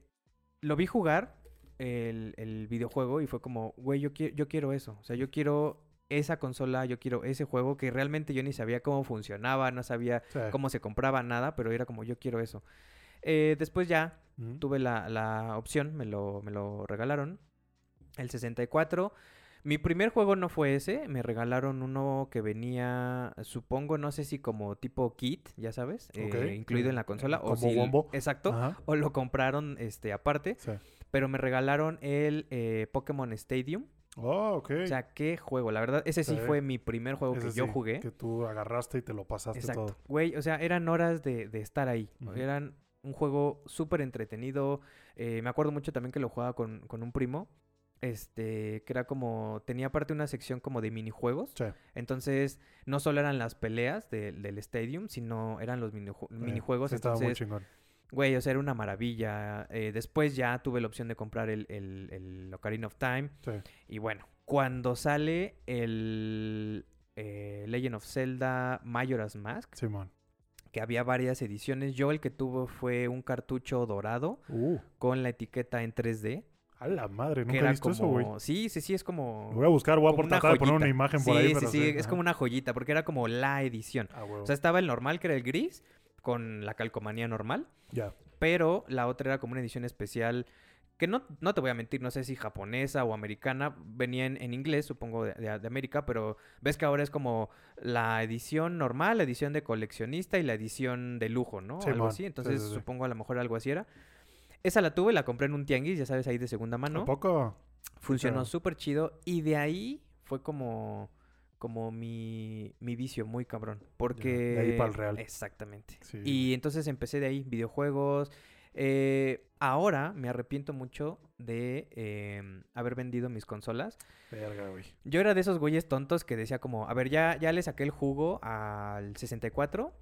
lo vi jugar el, el videojuego y fue como, güey, yo, qui- yo quiero eso. O sea, yo quiero esa consola, yo quiero ese juego que realmente yo ni sabía cómo funcionaba, no sabía Sí. cómo se compraba nada, pero era como, yo quiero eso. Eh, después ya tuve la, la opción, me lo, me lo regalaron, el 64. Mi primer juego no fue ese, me regalaron uno que venía, supongo, no sé si como tipo kit, ya sabes, eh, incluido en la consola. o si- Wombo. Exacto. Ajá. O lo compraron este, aparte, Sí. pero me regalaron el eh, Pokémon Stadium. Oh, ok. O sea, qué juego, la verdad, ese sí Sí. fue mi primer juego Ese que yo sí, jugué. Que tú agarraste y te lo pasaste Exacto. todo. Güey, o sea, eran horas de, de estar ahí. Eran un juego súper entretenido. Eh, me acuerdo mucho también que lo jugaba con, con un primo. Este, que era como, tenía aparte una sección como de minijuegos. Sí. Entonces, no solo eran las peleas de- del Stadium, sino eran los Eh, minijuegos. estaba muy entonces, chingón. Güey, o sea, era una maravilla. Eh, después ya tuve la opción de comprar el, el, el Ocarina of Time. Sí. Y bueno, cuando sale el eh, Legend of Zelda Majora's Mask, Simón. que había varias ediciones, yo el que tuve fue un cartucho dorado Uh, con la etiqueta en 3D. A la madre, Que nunca he visto como... eso, güey. Sí, sí, sí, es como... Lo voy a buscar, voy a por tratar de poner una imagen por sí, ahí. Sí, pero sí, es ajá. como una joyita, porque era como la edición. Ah. O sea, estaba el normal, que era el gris, con la calcomanía normal. ya. pero la otra era como una edición especial que no, no te voy a mentir, no sé si japonesa o americana, venía en, en inglés, supongo, de, de- de América, pero ves que ahora es como la edición normal, la edición de coleccionista y la edición de lujo, ¿no? Algo así, sí, entonces sí, sí. supongo a lo mejor algo así era. Esa la tuve, la compré en un tianguis, ya sabes, ahí de segunda ¿A mano. poco? Funcionó súper chido y de ahí fue como como mi, mi vicio muy cabrón. Porque... de ahí pa'l real. Exactamente. Sí. Y entonces empecé de ahí, videojuegos. Eh, ahora me arrepiento mucho de eh, haber vendido mis consolas. Verga, güey. Yo era de esos güeyes tontos que decía como, a ver, ya, ya le saqué el jugo al 64.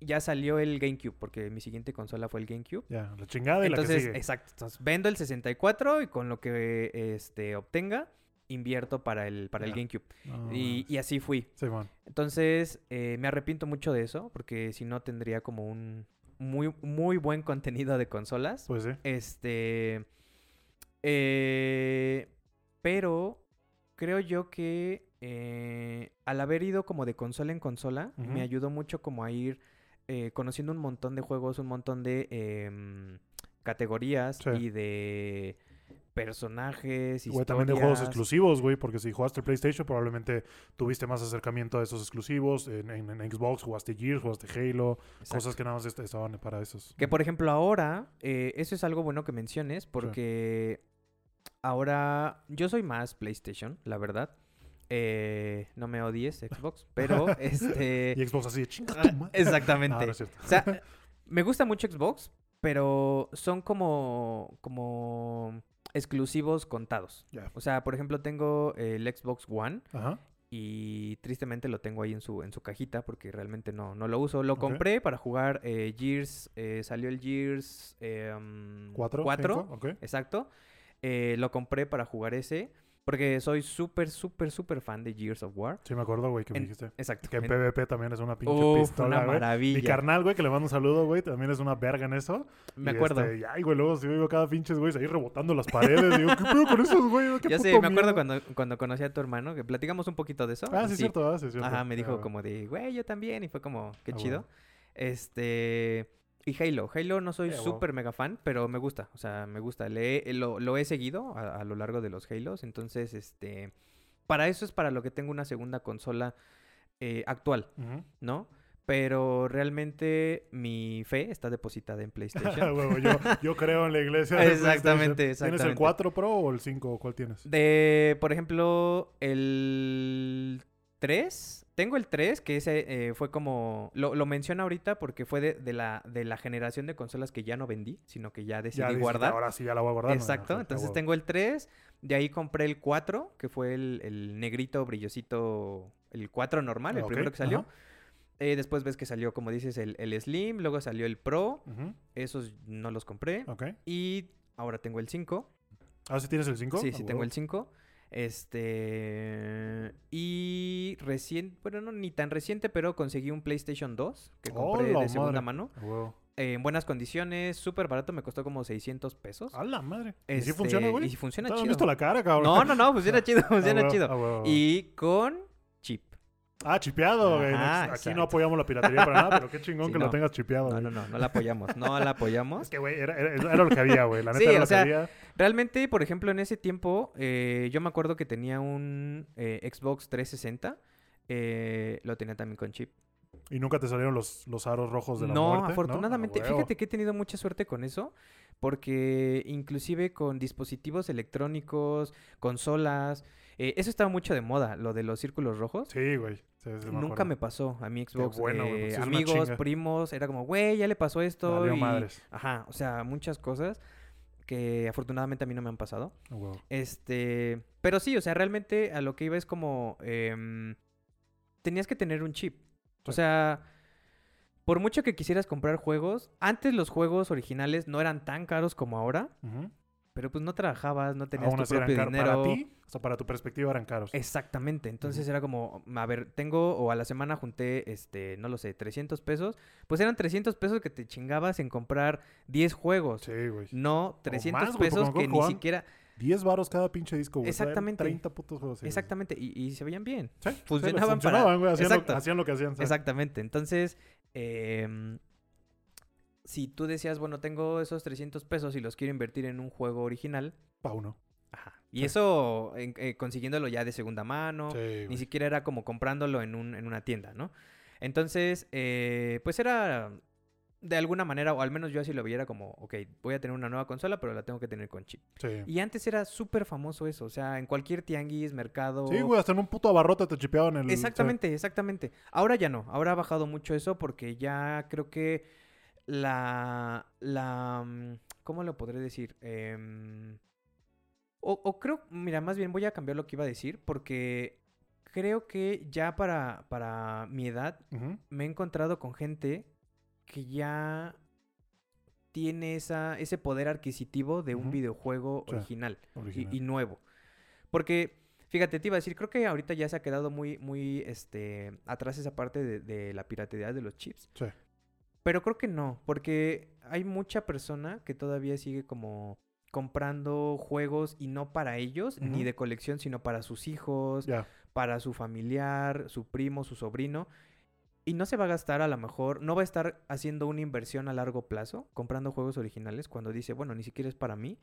Ya salió el GameCube, porque mi siguiente consola fue el GameCube. Ya, la chingada y la que Entonces, sigue. exacto. Entonces, vendo el 64 y con lo que este, obtenga, invierto para el, para el. GameCube. Y, así fui. Simón. Entonces, eh, me arrepiento mucho de eso, porque si no tendría como un muy, muy buen contenido de consolas. Pues sí. Este. eh, pero creo yo que eh, al haber ido como de consola en consola, me ayudó mucho como a ir eh, conociendo un montón de juegos, un montón de em, categorías Sí. y de personajes, Güey, también de juegos historias. exclusivos, güey, porque si jugaste PlayStation probablemente tuviste más acercamiento a esos exclusivos. En, en- en Xbox jugaste Gears, jugaste Halo, Exacto. cosas que nada más est- estaban para esos. Que por ejemplo ahora, eh, eso es algo bueno que menciones porque ahora yo soy más PlayStation, la verdad. Eh, no me odies Xbox, pero este... Y Xbox así de chinga ah, tu madre". Exactamente. No, no es cierto. O sea, me gusta mucho Xbox, pero son como, como exclusivos contados. O sea, por ejemplo, tengo el Xbox One Ajá. y tristemente lo tengo ahí en su, en su cajita porque realmente no, no lo uso. Lo compré para jugar eh, Gears, eh, salió el Gears eh, um, ¿Cuatro? 4, cinco? Ok. exacto. Eh, lo compré para jugar ese porque soy súper, súper, súper fan de Gears of War. Sí, me acuerdo, güey, que me En- dijiste. Exacto. Que en En- PvP también es una pinche Uf, pistola, una güey. Mi maravilla. carnal, güey, que le mando un saludo, güey, también es una verga en eso. Me Y, acuerdo. Este, y, ay, güey, luego si veo cada pinches, güey, ahí rebotando las paredes. digo, ¿qué pedo con esos, güey? ¿Qué Ya sé, puto me acuerdo miedo?" cuando, cuando conocí a tu hermano, que platicamos un poquito de eso. Ah, sí, es cierto, ah, sí, cierto. Ajá, me dijo Ah, como de, güey, yo también. Y fue como, qué Ah, chido. Este. Y Halo. Halo no soy Eh, súper mega fan, pero me gusta. O sea, me gusta. Le he- lo, lo he seguido a, a lo largo de los Halos. Entonces, este. Para eso es para lo que tengo una segunda consola eh, actual. ¿no? Pero realmente mi fe está depositada en Ah, PlayStation. huevo, yo, yo creo en la iglesia. de Exactamente, PlayStation. ¿Tienes el exactamente. 4 Pro o el 5? ¿Cuál tienes? De, por ejemplo, el 3. Tengo el 3, que ese eh, fue como... Lo, lo menciono ahorita porque fue de, de la, de la generación de consolas que ya no vendí, sino que ya decidí Ya dices, guardar. Ahora sí ya la voy a guardar. ¿no? Exacto, entonces tengo el 3, de ahí compré el 4, que fue el, el negrito brillosito, el 4 normal, el Ah, primero que salió. ajá. Eh, después ves que salió, como dices, el, el Slim, luego salió el Pro, esos no los compré. Ok. Y ahora tengo el 5. Ah, ¿sí tienes el 5? Sí, sí tengo el 5. Este. Y recién, bueno, no ni tan reciente, pero conseguí un PlayStation 2 que compré ¡Oh, de segunda madre! mano. Eh, en buenas condiciones, súper barato, me costó como 600 pesos. A la madre. ¿Y Este, si funciona, güey? Y funciona ¿Te has chido. visto la cara, cabrón? No, no, no, funciona chido, Ah, funciona huevo, chido. ah. Y con. Ah, chipeado, güey. Ajá, Aquí exacto. no apoyamos la piratería para nada, pero qué chingón Sí, que no. lo tengas chipeado. No, no, no, no la apoyamos, no la apoyamos. Es que, güey, era, era- era lo que había, güey. La neta Sí, era o lo sea, que había. Realmente, por ejemplo, en ese tiempo, eh, yo me acuerdo que tenía un eh, Xbox 360. eh, lo tenía también con chip. Y nunca te salieron los, los aros rojos de la no, muerte. afortunadamente, ¿no? A huevo. fíjate que he tenido mucha suerte con eso, porque inclusive con dispositivos electrónicos, consolas, eh, eso estaba mucho de moda, lo de los círculos rojos. Sí, güey. Sí, sí, Nunca me pasó a mi Xbox. bueno, eh, pues amigos, primos, era como, güey, ya le pasó esto. Valió y- madres. Ajá, o sea, muchas cosas que afortunadamente a mí no me han pasado. Este, pero sí, o sea, realmente a lo que iba es como, em, tenías que tener un chip. O Sí. sea, por mucho que quisieras comprar juegos, antes los juegos originales no eran tan caros como ahora, Ujú. Pero pues no trabajabas, no tenías Aún tu así eran propio caros. dinero. Para ti, o sea, para tu perspectiva eran caros. Exactamente, entonces Ujú. era como, a ver, tengo, o a la semana junté, este, no lo sé, 300 pesos, pues eran 300 pesos que te chingabas en comprar 10 juegos, Sí, güey. no 300 más, güey, pesos que ni siquiera, 10 varos cada pinche disco, güey. Exactamente. 30 putos juegos. sí, güey. exactamente, y, y se veían bien. Sí, sí, funcionaban para- funcionaban, güey. Hacían, hacían lo que hacían. sí. Exactamente. Entonces, em, si tú decías, bueno, tengo esos 300 pesos y los quiero invertir en un juego original, Pa' uno. ajá. Y Sí. eso eh, consiguiéndolo ya de segunda mano, Sí, ni güey. siquiera era como comprándolo en, un, en una tienda, ¿no? Entonces, eh, pues era de alguna manera, o al menos yo así lo veía, como, ok, voy a tener una nueva consola, pero la tengo que tener con chip. Sí. Y antes era súper famoso eso, o sea, en cualquier tianguis, mercado... Sí, güey, hasta en un puto abarrote te chipeaban el... Exactamente, exactamente. Ahora ya no, ahora ha bajado mucho eso porque ya creo que la, la, mm, ¿cómo lo podré decir? Em, o, o creo, mira, más bien voy a cambiar lo que iba a decir porque creo que ya para, para mi edad me he encontrado con gente que ya tiene esa, ese poder adquisitivo de un videojuego Sí, original y- Original. y, nuevo. Porque Fíjate, te iba a decir, creo que ahorita ya se ha quedado muy, muy, este, atrás esa parte de, de la piratería de los chips. Sí. Pero creo que no, porque hay mucha persona que todavía sigue como comprando juegos y no para ellos, ni de colección, sino para sus hijos, para su familiar, su primo, su sobrino. Y no se va a gastar a lo mejor, no va a estar haciendo una inversión a largo plazo, comprando juegos originales, cuando dice, bueno, ni siquiera es para mí.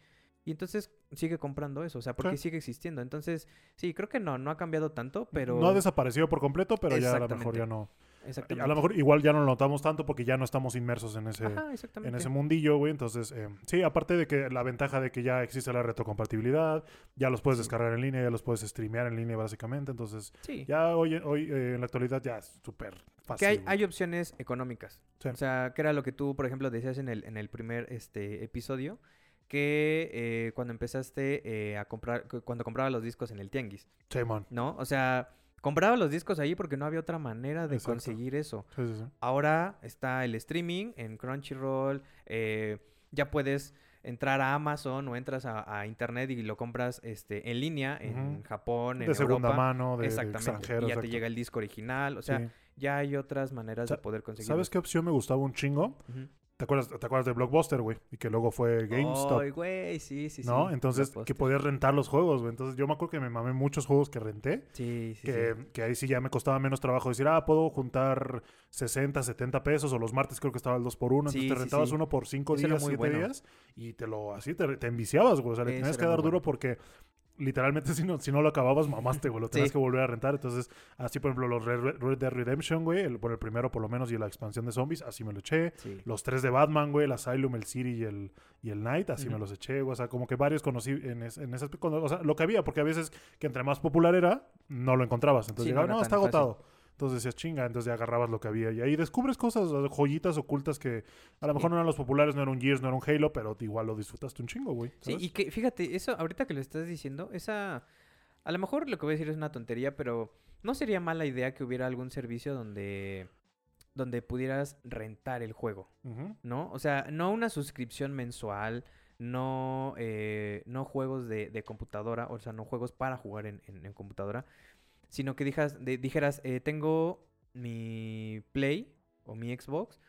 Y entonces sigue comprando eso, o sea, porque Sí. sigue existiendo. Entonces, sí, creo que no, no ha cambiado tanto, pero... No ha desaparecido por completo, pero ya a lo mejor ya no. Exactamente. A lo mejor igual ya no lo notamos tanto porque ya no estamos inmersos en ese, Ajá, en ese mundillo, güey. Entonces, eh, sí, aparte de que la ventaja de que ya existe la retrocompatibilidad, ya los puedes descargar en línea, ya los puedes streamear en línea, básicamente. Entonces, Sí. ya hoy, hoy eh, en la actualidad ya es súper fácil. Que hay, hay opciones económicas. Sí. O sea, que era lo que tú, por ejemplo, decías en el, en el primer este, episodio, que eh, cuando empezaste eh, a comprar, cu- cuando comprabas los discos en el tianguis, Sí, man. ¿no? O sea, compraba los discos ahí porque no había otra manera de Exacto. conseguir eso. Sí, sí, sí. Ahora está el streaming en Crunchyroll, eh, ya puedes entrar a Amazon o entras a, a internet y lo compras este, en línea en Ujú. Japón, en De segunda Europa. mano, de, de Exactamente. extranjero. y ya te llega el disco original. O sea, ya hay otras maneras Sa- de poder conseguir. ¿Sabes qué opción me gustaba un chingo? ¿Te acuerdas, ¿Te acuerdas de Blockbuster, güey? Y que luego fue GameStop. Ay, güey, sí, sí, sí. ¿No? Entonces, que podías rentar los juegos, güey. Entonces, yo me acuerdo que me mamé muchos juegos que renté. Sí, sí, que, sí. que ahí sí ya me costaba menos trabajo decir, ah, puedo juntar 60, 70 pesos, o los martes creo que estaba el 2 por 1 Sí, entonces te rentabas uno por 5 Eso era días, muy 7 bueno. días, y te lo, así te, te enviciabas, güey, o sea, le Eso tenías que dar duro porque literalmente si no, si no lo acababas, mamaste, güey, lo tenías Sí. que volver a rentar, entonces, así por ejemplo, los Red, Red- Dead Redemption, güey, el, por el primero por lo menos, y la expansión de zombies, así me lo eché, Sí. los tres de Batman, güey, el Asylum, el City y el, y el Night, así me los eché, güey. O sea, como que varios conocí en, es- en ese cuando- O sea, lo que había, porque a veces que entre más popular era, no lo encontrabas. Entonces Sí, llegaba, no, está fácil. Entonces decías, chinga, entonces ya agarrabas lo que había. Y ahí descubres cosas, joyitas ocultas que a lo mejor no eran los populares, no era un Gears, no era un Halo, pero igual lo disfrutaste un chingo, güey. Sí, y que fíjate, eso ahorita que lo estás diciendo, esa. A lo mejor lo que voy a decir es una tontería, pero no sería mala idea que hubiera algún servicio donde. donde pudieras rentar el juego. ¿no? O sea, no una suscripción mensual, no, eh, no juegos de, de computadora, o sea, no juegos para jugar en, en- en computadora, sino que dijas, de- dijeras, eh, tengo mi Play o mi Xbox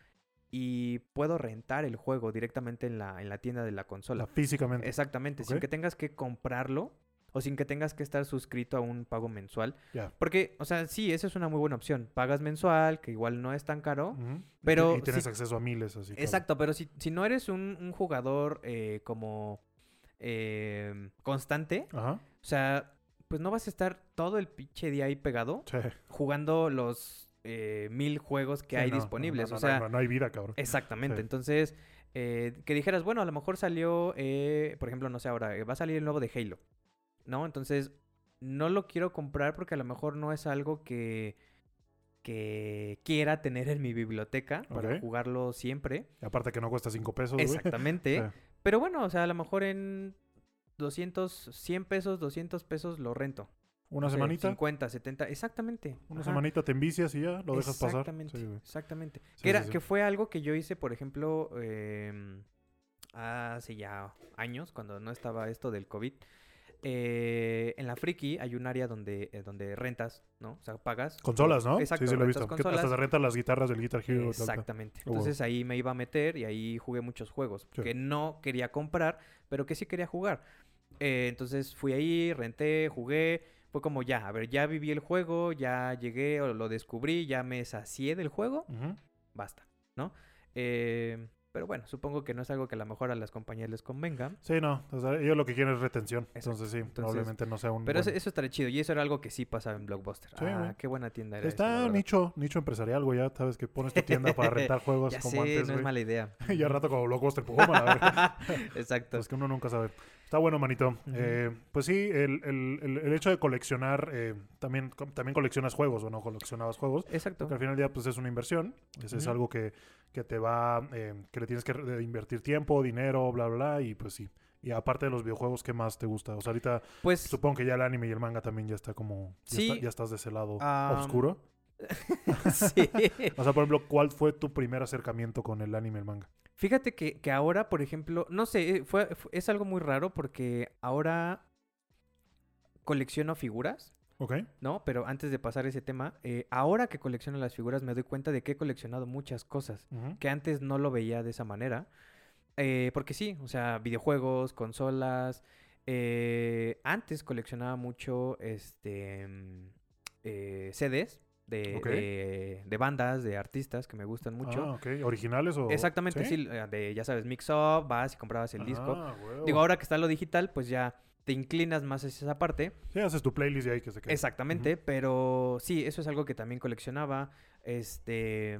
y puedo rentar el juego directamente en la, en la tienda de la consola. físicamente. Exactamente, sin que tengas que comprarlo o sin que tengas que estar suscrito a un pago mensual. Porque, o sea, sí, esa es una muy buena opción. Pagas mensual, que igual no es tan caro. Pero Y tienes acceso a miles, así. Exacto, pero si, si no eres un, un jugador eh, como eh, constante, Ajá. o sea, pues no vas a estar todo el pinche día ahí pegado Sí. jugando los eh, mil juegos que Sí, hay no, disponibles. no, o sea, no, hay vida, cabrón. Exactamente. Sí. Entonces, eh, que dijeras, bueno, a lo mejor salió, eh, por ejemplo, no sé ahora, eh, va a salir el nuevo de Halo, ¿no? Entonces, no lo quiero comprar porque a lo mejor no es algo que, que quiera tener en mi biblioteca para jugarlo siempre. Y aparte que no cuesta 5 pesos. Exactamente. Pero bueno, o sea, a lo mejor en 200, 100 pesos, 200 pesos lo rento. Una semanita. 50, 70, exactamente. Una Ajá. semanita te envicias y ya lo dejas pasar. Exactamente, Sí, exactamente. Sí, que, era, sí, que fue algo que yo hice, por ejemplo, em, hace ya años, cuando no estaba esto del COVID. Eh, en la Friki hay un área donde, eh, donde rentas, ¿no? O sea, pagas. Consolas, ¿no? Exacto, sí, sí, lo he visto. Que hasta te rentan las guitarras del Guitar Hero. tal, tal. Exactamente. Oh, wow. Entonces ahí me iba a meter y ahí jugué muchos juegos Sí. que no quería comprar, pero que sí quería jugar. Eh, entonces fui ahí, renté, jugué. Fue como ya, a ver, ya viví el juego, ya llegué o lo descubrí, ya me sacié del juego, basta, ¿no? Eh, pero bueno, supongo que no es algo que a lo mejor a las compañías les convenga. Sí, no. o sea, ellos lo que quieren es retención. Exacto. Entonces, sí, Entonces, probablemente no sea un. Pero eso, buen- eso estaría chido y eso era algo que sí pasaba en Blockbuster. Sí, ah, qué buena tienda era Está nicho, nicho empresarial, güey. Ya sabes que pones tu tienda para rentar juegos Ya como sé, antes, no güey. es mala idea. y al rato como Blockbuster, pues, a ver. Exacto. Pues que uno nunca sabe. Está bueno, manito. Eh, pues sí, el, el- el- el hecho de coleccionar, eh, también, también coleccionas juegos o no coleccionabas juegos. Exacto. Porque al final del día, pues es una inversión. Es, algo que, que te va, eh, que le tienes que invertir tiempo, dinero, bla, bla, bla. Y pues sí. Y aparte de los videojuegos, ¿qué más te gusta? O sea, ahorita Pues supongo que ya el anime y el manga también ya está como. Ya, Sí. está- ya estás de ese lado oscuro. sí. O sea, por ejemplo, ¿cuál fue tu primer acercamiento con el anime y el manga? Fíjate que, que ahora, por ejemplo, no sé, eh, fue, fu- es algo muy raro porque ahora colecciono figuras, Ok. ¿no? Pero antes de pasar ese tema, eh, ahora que colecciono las figuras me doy cuenta de que he coleccionado muchas cosas que antes no lo veía de esa manera. Eh, porque sí, o sea, videojuegos, consolas. eh, antes coleccionaba mucho este mm, eh, CDs de, de, de bandas, de artistas que me gustan mucho. Ah, ok. ¿Originales o...? Exactamente, sí, eh, de, ya sabes, Mix Up, vas y comprabas el disco. Ah, huevo. Digo, ahora que está lo digital, pues ya te inclinas más hacia esa parte. Sí, haces tu playlist y ahí que se quede. Exactamente, pero sí, eso es algo que también coleccionaba. Este.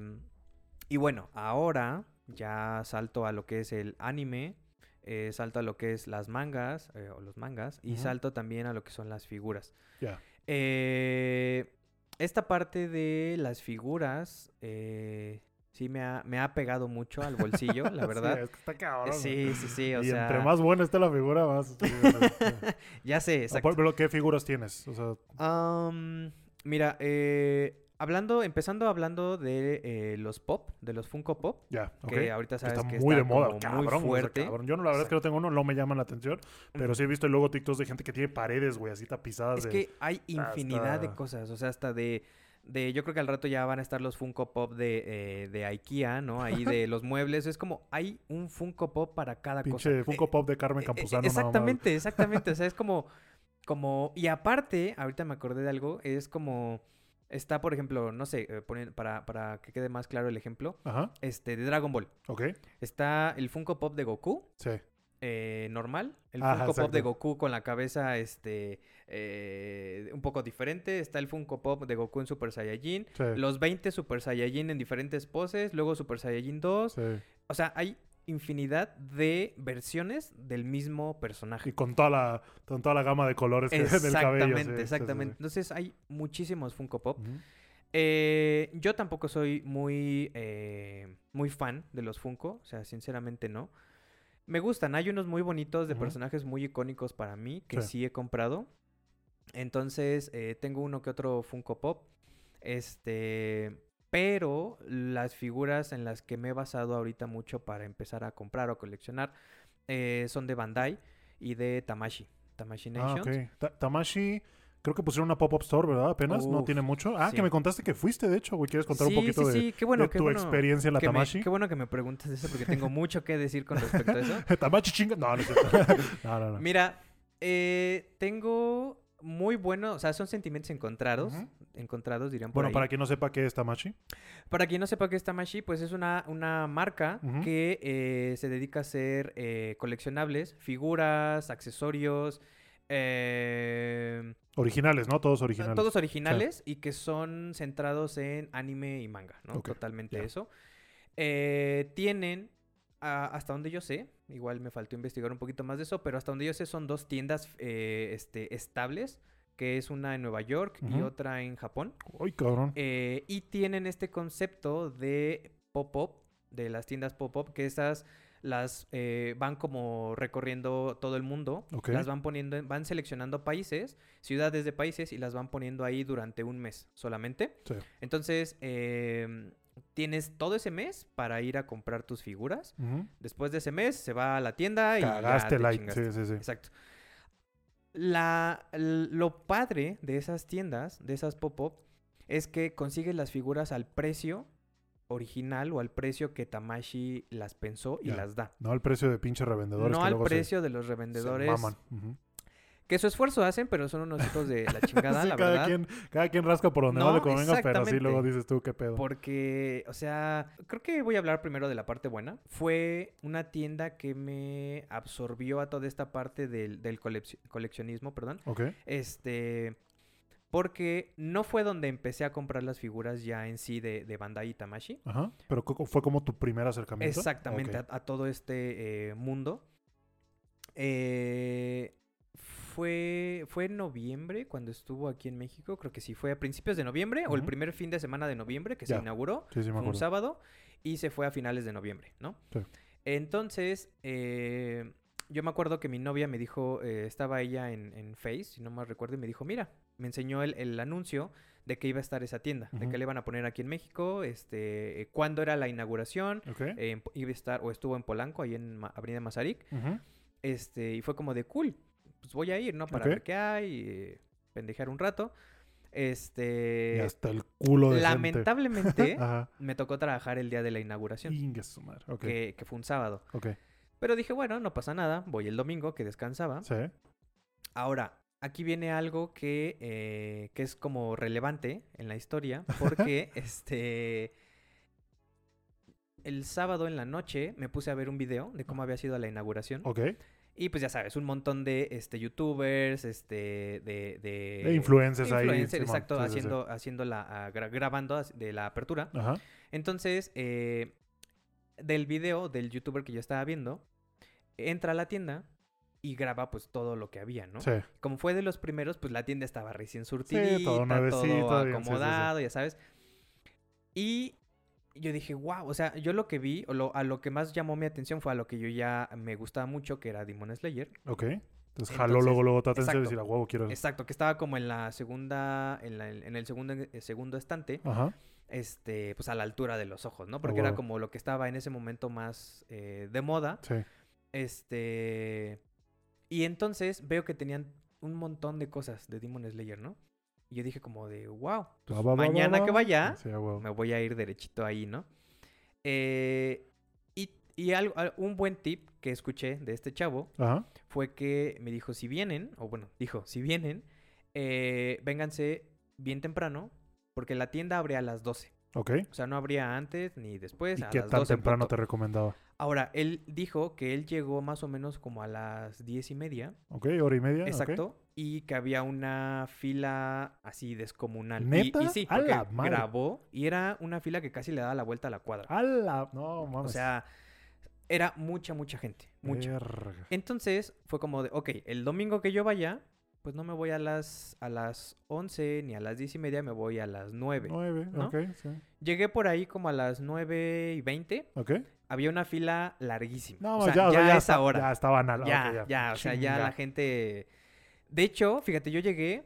Y bueno, ahora ya salto a lo que es el anime. eh, salto a lo que es las mangas, eh, o los mangas, y salto también a lo que son las figuras. Ya. Eh, esta parte de las figuras, eh, sí me ha, me ha pegado mucho al bolsillo, la Sí, verdad. es que está cabrón. Sí, sí, sí, o y sea... entre más buena esté la figura, más... Ya sé, exacto. Pero, ¿qué figuras tienes? O sea, Am, mira, eh, hablando, empezando hablando de eh, los pop, de los Funko Pop, ya, ok. que ahorita sabes está que muy está de moda, cabrón, muy o sea, fuerte. cabrón. Yo no, la verdad es que no tengo uno, no me llaman la atención, pero sí he visto luego TikToks de gente que tiene paredes, güey, así tapizadas Es de... que hay infinidad de cosas, o sea, hasta de, de, yo creo que al rato ya van a estar los Funko Pop de, eh, de IKEA, ¿no? Ahí de los muebles, es como, hay un Funko Pop para cada cosa. Pinche Funco Eh, Pop de Carmen eh, Campuzano. eh. Exactamente, exactamente. O sea, es como, como. Y aparte, ahorita me acordé de algo. Es como. Está, por ejemplo, no sé, eh, para, para que quede más claro el ejemplo. Ajá, Este, de Dragon Ball. ok, Está el Funko Pop de Goku. sí. Eh, normal. El Ajá, Funko Pop de. Goku con la cabeza, este. eh, un poco diferente. Está el Funko Pop de Goku en Super Saiyajin. Sí, Los 20 Super Saiyajin en diferentes poses. Luego Super Saiyajin 2. sí. O sea, hay infinidad de versiones del mismo personaje. Y con toda la, con toda la gama de colores que- del cabello. Exactamente, sí, exactamente. Entonces hay muchísimos Funko Pop. Eh, yo tampoco soy muy, eh, muy fan de los Funko, o sea, sinceramente no. Me gustan, hay unos muy bonitos de personajes muy icónicos para mí que Sí. sí, he comprado. Entonces, eh, tengo uno que otro Funko Pop. Este, pero las figuras en las que me he basado ahorita mucho para empezar a comprar o coleccionar eh, son de Bandai y de Tamashi. Tamashi Ah, ok. Ta- Tamashi, creo que pusieron una pop-up store, ¿verdad? Apenas, no tiene mucho. Ah, sí. que me contaste que fuiste, de hecho, güey. ¿Quieres contar un poquito sí, de, bueno, tu bueno experiencia en la que me- Tamashi? qué bueno que me preguntas eso porque tengo mucho que decir con respecto a eso. Tamashi chinga. No, no no, no, no. Mira, eh, tengo muy bueno, o sea, son sentimientos encontrados, encontrados dirían por Bueno, ahí. para quien no sepa qué es Tamashi. Para quien no sepa qué es Tamashi, pues es una, una marca que eh, se dedica a hacer eh, coleccionables, figuras, accesorios, eh, Originales, ¿no? Todos originales. todos originales y que son centrados en anime y manga, ¿no? Totalmente eso. Eh, tienen, a- hasta donde yo sé, igual me faltó investigar un poquito más de eso, pero hasta donde yo sé son dos tiendas eh, este, estables, que es una en Nueva York y otra en Japón. Uy, cabrón. Eh, y tienen este concepto de pop-up, de las tiendas pop-up, que esas las eh, van como recorriendo todo el mundo, las van poniendo, en- van seleccionando países, ciudades de países y las van poniendo ahí durante un mes solamente. Sí. Entonces, em, tienes todo ese mes para ir a comprar tus figuras. Después de ese mes se va a la tienda y ya Cagaste te like. chingaste. Sí, sí, sí. Exacto. La, lo padre de esas tiendas, de esas pop-up, es que consigues las figuras al precio original o al precio que Tamashi las pensó y Ya. las da. No al precio de pinche revendedores. No que al luego se- precio de los se revendedores. maman. Ujú. Que su esfuerzo hacen, pero son unos hijos de la chingada, Sí, la cada, verdad. Quien, cada quien rasca por donde No, vale como venga, pero sí exactamente. luego dices tú qué pedo. Porque, o sea, creo que voy a hablar primero de la parte buena. Fue una tienda que me absorbió a toda esta parte del, del colec- coleccionismo, perdón. Ok. Este, porque no fue donde empecé a comprar las figuras ya en sí de, de Bandai y Tamashi. Ajá. Pero fue como tu primer acercamiento. Exactamente, a, a todo este eh, mundo. Eh, fue, fue en noviembre cuando estuvo aquí en México, creo que sí, fue a principios de noviembre o el primer fin de semana de noviembre que Ya. se inauguró. Sí, sí, me Fue un sábado y se fue a finales de noviembre, ¿no? Sí. Entonces, eh, yo me acuerdo que mi novia me dijo, eh, estaba ella en, en Face, si no más recuerdo, y me dijo, mira, me enseñó el, el anuncio de que iba a estar esa tienda, de que le iban a poner aquí en México, este, eh, cuándo era la inauguración, eh, iba a estar, o estuvo en Polanco, ahí en Ma- Avenida Mazarik, este, y fue como de cool. Pues voy a ir, ¿no? Para ver qué hay, eh, pendejear un rato. Este... Y hasta el culo de lamentablemente, me tocó trabajar el día de la inauguración, que, que fue un sábado. Pero dije, bueno, no pasa nada, voy el domingo, que descansaba. Sí. Ahora, aquí viene algo que, eh, que es como relevante en la historia, porque este... El sábado en la noche me puse a ver un video de cómo había sido la inauguración. Ok. Y pues ya sabes, un montón de este, youtubers, este, de... de De influencers ahí. influencers, exacto, Sí, sí, sí. haciendo, haciendo la, ah, gra- grabando de la apertura. Ajá. Entonces, eh, del video del youtuber que yo estaba viendo, entra a la tienda y graba pues todo lo que había, ¿no? Sí. Como fue de los primeros, pues la tienda estaba recién surtidita, todo todo, nuevecito, bien, sí, sí, sí. acomodado, ya sabes. Y yo dije, wow, o sea, yo lo que vi, o lo- a lo que más llamó mi atención fue a lo que yo ya me gustaba mucho, que era Demon Slayer. Ok. Entonces jaló Entonces, luego, luego tu atención y decir, huevo, quiero. Exacto, que estaba como en la segunda, en, la- en el segundo, eh, segundo estante, Ajá. este, pues a la altura de los ojos, ¿no? Porque era huevo. como lo que estaba en ese momento más eh, de moda. Sí. Este. Y entonces veo que tenían un montón de cosas de Demon Slayer, ¿no? Y yo dije como de, wow, pues Va, va, va, va, mañana que va. vaya, Sí, me voy a ir derechito ahí, ¿no? Eh, y y algo, al- un buen tip que escuché de este chavo Ajá. fue que me dijo, si vienen, o bueno, dijo, si vienen, eh, vénganse bien temprano, porque la tienda abre a las 12. Ok. O sea, no habría antes ni después. ¿Y a qué las tan 12 en temprano punto. te recomendaba? Ahora, él dijo que él llegó más o menos como a las diez y media. Ok, hora y media. Exacto. Y que había una fila así descomunal. Y- ¿Neta? Y, sí, ¡A la madre! grabó y era una fila que casi le daba la vuelta a la cuadra. ¡Hala! No, o mames. sea, era mucha, mucha gente. Mucha. Verga. Entonces fue como de, ok, el domingo que yo vaya, pues no me voy a las, a las 11 ni a las 10 y media, me voy a las 9. Nueve, ¿no? ok, sí. Llegué por ahí como a las 9 y 20. Ok. Había una fila larguísima. No, o sea, ya, o sea, ya a está- esa hora. Ya estaban al Ya, ya, o sea, ya la gente... De hecho, fíjate, yo llegué,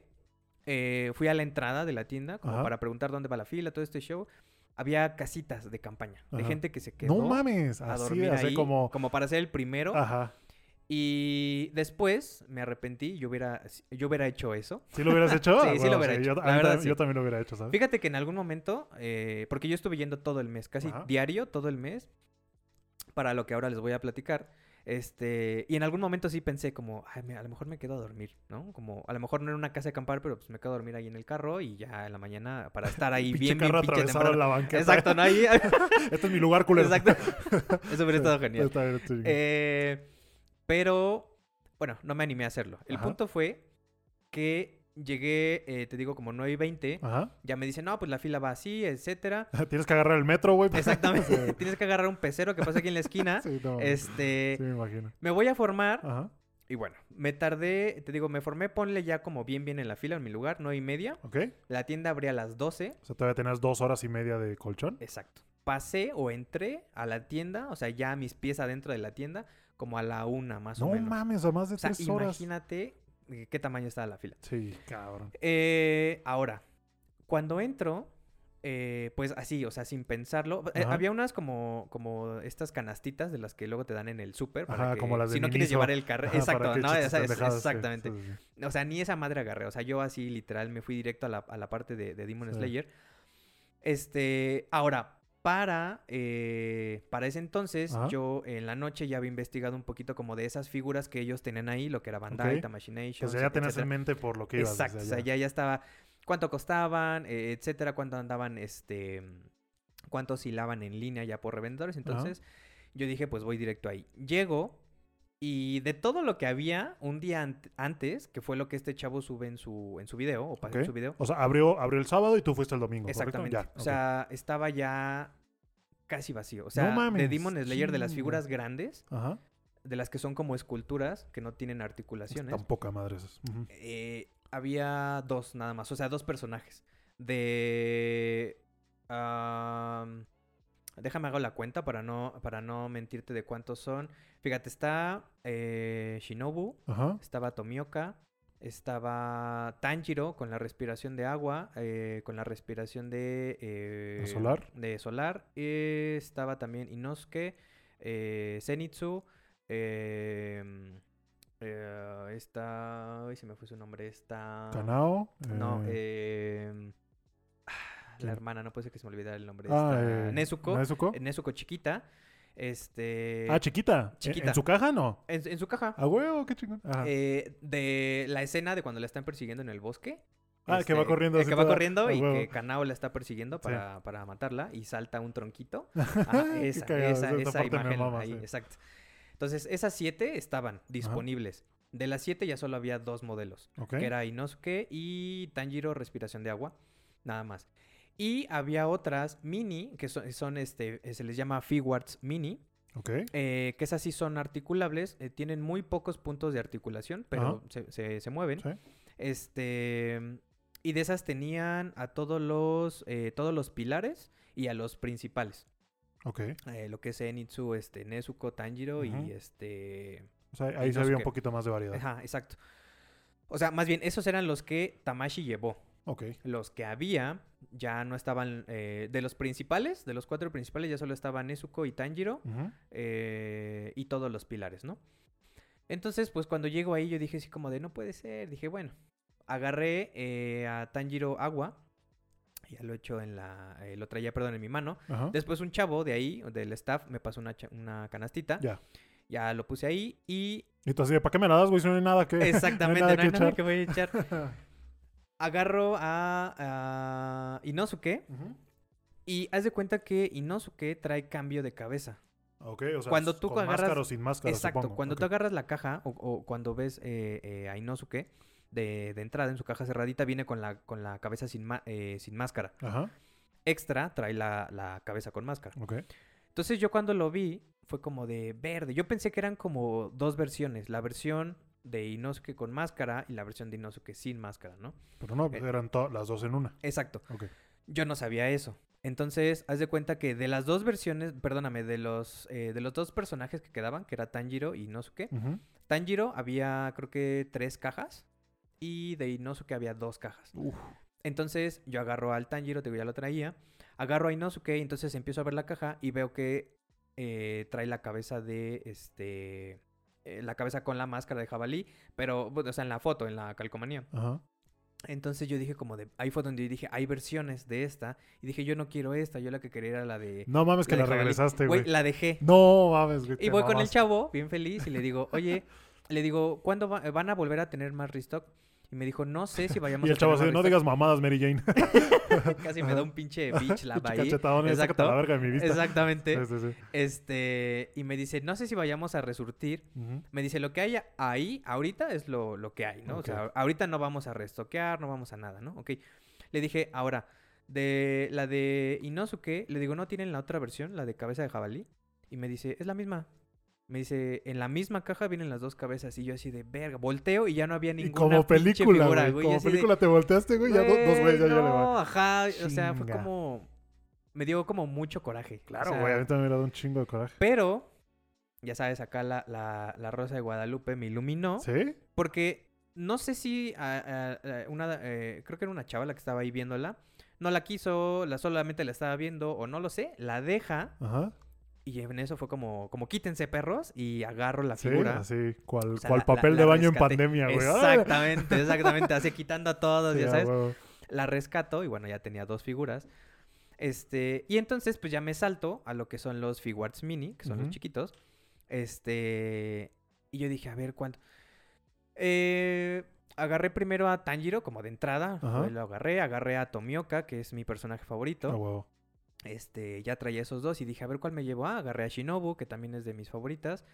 eh, fui a la entrada de la tienda como Ajá. para preguntar dónde va la fila, todo este show. Había casitas de campaña, de gente que se quedó No mames. a Así, dormir así ahí, como. para ser el primero. Ajá. Y después me arrepentí, yo hubiera, yo hubiera hecho eso. ¿Sí lo hubieras hecho? Sí, Ah, sí bueno, lo hubiera hecho, Yo, la verdad, también- sí. yo también lo hubiera hecho, ¿sabes? Fíjate que en algún momento, eh, porque yo estuve yendo todo el mes, casi Ajá. diario, todo el mes, para lo que ahora les voy a platicar. Este, y en algún momento sí pensé como, Ay, a lo mejor me quedo a dormir, ¿no? Como, a lo mejor no en una casa de acampar, pero pues me quedo a dormir ahí en el carro y ya en la mañana para estar ahí bien, bien carro pinche atravesado en la banqueta. Exacto, ¿no? Ahí, Este es mi lugar, culero. exacto. Eso hubiera estado genial. Está bien, está bien. Eh, pero, bueno, no me animé a hacerlo. El Ajá. punto fue que llegué, eh, te digo, como 9 y 20. Ajá. Ya me dicen, no, pues la fila va así, etcétera. Tienes que agarrar el metro, güey. Exactamente. Tienes que agarrar un pecero que pasa aquí en la esquina. Sí, no, Este, sí, me imagino. me voy a formar Ajá. y bueno, me tardé, te digo, me formé, ponle ya como bien bien en la fila, en mi lugar, nueve y media. Ok. La tienda abría a las 12. O sea, todavía tenías dos horas y media de colchón. Exacto. Pasé o entré a la tienda, o sea, ya mis pies adentro de la tienda, como a la una más No o menos. mames, a más de o sea, tres horas. imagínate eh, qué tamaño estaba la fila. Sí, cabrón. Eh, ahora, cuando entro, eh, pues así, o sea, sin pensarlo. eh, había unas como, como estas canastitas de las que luego te dan en el súper. Ajá, que como las de Si no quieres llevar el para Exacto, ¿no? es- exactamente. sí, sí, sí. O sea, ni esa madre agarré. O sea, yo así literal me fui directo a la, a la parte de, de Demon. Slayer. Este, ahora, para, eh, para ese entonces, Ajá. yo en la noche ya había investigado un poquito como de esas figuras que ellos tenían ahí, lo que era Bandai, Ok. Tamashii Nations, Pues ya tenías en mente por lo que ibas. Exacto, o sea, ya, ya estaba cuánto costaban, eh, etcétera, cuánto andaban, este, cuánto oscilaban en línea ya por revendedores. Entonces, yo dije, pues voy directo ahí. Llego y de todo lo que había un día ant- antes, que fue lo que este chavo sube en su, en su video, o pasó en su video. O sea, abrió, abrió el sábado y tú fuiste el domingo. Exactamente. Ya, o sea, estaba ya casi vacío. O sea, de Demon Slayer, de las figuras grandes, Ajá. de las que son como esculturas, que no tienen articulaciones. Tan poca madre esas. Eh, había dos nada más, o sea, dos personajes. De... am, déjame hago la cuenta para no, para no mentirte de cuántos son. Fíjate, está eh, Shinobu, Ajá. estaba Tomioka, estaba Tanjiro con la respiración de agua, eh, con la respiración de... eh, solar? De solar. estaba también Inosuke, eh, Zenitsu, Eh, esta. Ay, se me fue su nombre. Esta. Kanao. No, eh, ¿quién? La hermana, no puede ser que se me olvide el nombre. ah, Esta, eh, Nezuko. Nezuko. eh, Nezuko chiquita. Este. ah, chiquita. ¿En- chiquita. ¿En su caja no? en, en su caja. Ah, huevo, qué chingón. Eh, de la escena de cuando la están persiguiendo en el bosque. ah, que va este, corriendo. eh, que va toda- corriendo y huevo. que Kanao la está persiguiendo Sí. para, para matarla y salta un tronquito. Esa, cagado, esa, esa imagen mama, ahí, sí. exacto. Entonces, esas siete estaban disponibles. De las siete ya solo había dos modelos, que era Inosuke y Tanjiro Respiración de Agua, nada más. Y había otras mini, que son, son, este, eh, se les llama Figuarts Mini, Ok. eh, que esas sí son articulables, eh, tienen muy pocos puntos de articulación, pero se, se- se mueven. Sí. Este, y de esas tenían a todos los, eh, todos los pilares y a los principales. Ok. Lo que es Zenitsu, este, Nezuko, Tanjiro y este... O sea, ahí se había un poquito más de variedad. Ajá, exacto. O sea, más bien, esos eran los que Tamashi llevó. Ok. Los que había ya no estaban... eh, de los principales, de los cuatro principales, ya solo estaban Nezuko y Tanjiro eh, y todos los pilares, ¿no? Entonces, pues cuando llego ahí yo dije así como de, no puede ser. Dije, bueno, agarré eh, a Tanjiro agua. Ya lo he hecho en la... eh, lo traía, perdón, en mi mano. Después un chavo de ahí, del staff, me pasó una, una canastita. Ya. Ya lo puse ahí y Y tú así ¿para qué me la das, güey? Si no hay nada que. no hay exactamente, nada no hay que nada que voy a echar. Agarro a, a Inosuke y haz de cuenta que Inosuke trae cambio de cabeza. Ok, o sea, Cuando tú con agarras- máscara o sin máscara, Exacto, supongo. cuando tú agarras la caja o, o cuando ves eh, eh, a Inosuke de, de entrada en su caja cerradita, viene con la, con la cabeza sin, eh, sin máscara. Ajá, Extra trae la, la cabeza con máscara. ok. Entonces yo cuando lo vi fue como de verde. Yo pensé que eran como dos versiones. La versión de Inosuke con máscara y la versión de Inosuke sin máscara, ¿no? Pero no, Eh. eran las dos en una. Exacto. Ok. Yo no sabía eso. Entonces, haz de cuenta que de las dos versiones, perdóname, de los, eh, de los dos personajes que quedaban, que era Tanjiro y Inosuke. Tanjiro había creo que tres cajas y de Inosuke había dos cajas. Uf. Entonces yo agarro al Tanjiro, digo, ya lo traía, agarro a Inosuke y entonces empiezo a ver la caja y veo que eh, trae la cabeza de este... eh, la cabeza con la máscara de jabalí, pero, o sea, en la foto, en la calcomanía. Ajá. Entonces yo dije como de, ahí fue donde yo dije, hay versiones de esta. Y dije, yo no quiero esta, yo la que quería era la de... No mames que la regresaste, Güey, la dejé. No mames, güey. Y voy con el chavo, bien feliz, y le digo, oye, le digo, ¿cuándo va- van a volver a tener más restock? Y me dijo, no sé si vayamos Y a el chavo tener así, no digas mamadas, Mary Jane. restock". Casi me da un pinche bitch Pinche ahí. Exacto. la verga de mi vista. Exactamente. Sí, sí, sí. Este, y me dice, no sé si vayamos a resurtir. Me dice, lo que hay ahí ahorita es lo, lo que hay, ¿no? O sea, ahorita no vamos a restoquear, no vamos a nada, ¿no? Ok. Le dije, ahora, de la de Inosuke, le digo, ¿no tienen la otra versión, la de cabeza de jabalí? Y me dice, es la misma. Me dice, en la misma caja vienen las dos cabezas. Y yo así de verga, volteo y ya no había Y ninguna como pinche película, figura, güey. Como de, película te volteaste, güey. Ya do- dos güeyes ya, ya le no, va. ajá. O sea, fue como... Me dio como mucho coraje. o Claro, sea, güey. A mí también me ha dado un chingo de coraje. Pero, ya sabes, acá la, la, la Rosa de Guadalupe me iluminó. ¿Sí? Porque no sé si a- a- a una, eh, creo que era una chava la que estaba ahí viéndola. No la quiso, la solamente la estaba viendo o no lo sé. La deja Ajá. Y en eso fue como, como quítense perros y agarro la Sí, figura. así. Cual, O sea, cual la- papel la- de la baño en pandemia, güey. ¡Ah! Exactamente, exactamente. Así quitando a todos, Sí, ya sabes. La rescato y bueno, ya tenía dos figuras. Este, y entonces pues ya me salto a lo que son los Figuarts Mini, que son los chiquitos. Este, y yo dije, a ver, ¿cuánto? Eh, agarré primero a Tanjiro como de entrada, fue, lo agarré, agarré a Tomioka, que es mi personaje favorito. huevo. Este, ya traía esos dos y dije, a ver cuál me llevo. Ah, agarré a Shinobu, que también es de mis favoritas.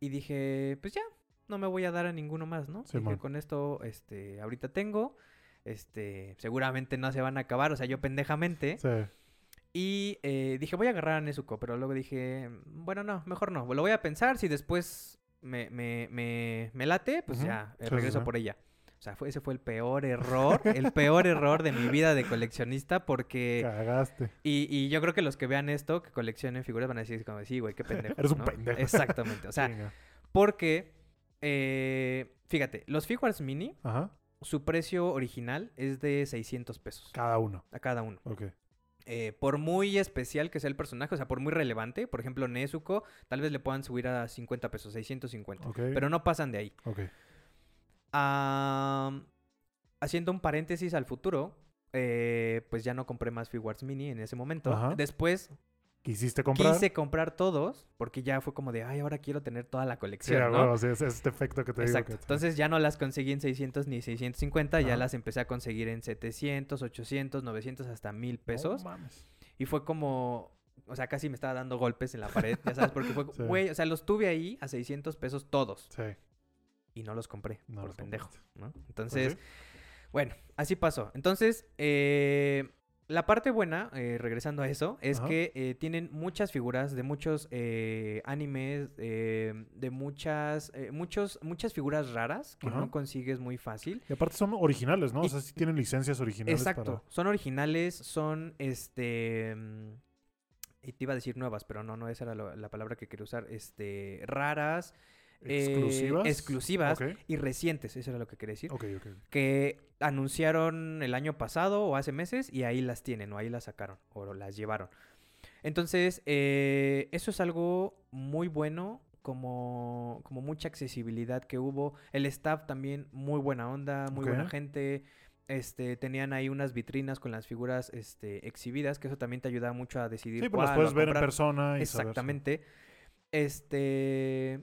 Y dije, pues ya, no me voy a dar a ninguno más, ¿no? Dije, con esto, este, ahorita tengo. Este, seguramente no se van a acabar, o sea, yo pendejamente. Sí. Y eh, dije, voy a agarrar a Nezuko, pero luego dije, bueno, no, mejor no. Lo voy a pensar, si después me, me, me, me late, pues ya, eh, Sí, regreso por ella. O sea, fue, ese fue el peor error, el peor error de mi vida de coleccionista porque... Cagaste. Y, y yo creo que los que vean esto, que coleccionen figuras, van a decir como, sí, güey, qué pendejo. Eres un ¿no? pendejo. Exactamente. O sea, porque, eh, fíjate, los Figuarts Mini, Ajá. su precio original es de 600 pesos Cada uno. a cada uno. Ok. eh, por muy especial que sea el personaje, o sea, por muy relevante, por ejemplo, Nezuko, tal vez le puedan subir a 50 pesos, 650. Ok. Pero no pasan de ahí. Ok. Ah, haciendo un paréntesis al futuro, eh, pues ya no compré más Figuarts Mini en ese momento. Ajá. Después ¿Quisiste comprar? quise comprar todos, porque ya fue como de, ay, ahora quiero tener toda la colección, ¿no? sí, es es este efecto que te Exacto. digo. que- Entonces ya no las conseguí en 600 ni 650, ya las empecé a conseguir en 700, 800, 900, hasta 1000 No pesos. mames. Y fue como, o sea, casi me estaba dando golpes en la pared, ya sabes, porque fue, Sí. güey, o sea, los tuve ahí a 600 pesos todos Sí. Y no los compré No por los pendejo. Pues Entonces, sí. bueno, así pasó. Entonces, eh, la parte buena, eh, regresando a eso, es Ajá. que eh, tienen muchas figuras de muchos eh, animes, de muchas, muchos, muchas figuras raras que Ajá. no consigues muy fácil. Y aparte son originales, ¿no? Y- O sea, sí tienen licencias originales Exacto, son originales, son este... mm, Y te iba a decir nuevas, pero no, no esa era lo- la palabra que quería usar. Este, raras, eh, exclusivas. y recientes, eso era lo que quería decir. ok, ok. que anunciaron el año pasado o hace meses y ahí las tienen o ahí las sacaron o las llevaron. Entonces, eh, eso es algo muy bueno, como, como mucha accesibilidad que hubo. El staff también muy buena onda, muy buena gente. Este, tenían ahí unas vitrinas con las figuras este, exhibidas, que eso también te ayuda mucho a decidir Sí, pues las puedes ver en persona y Exactamente. Este.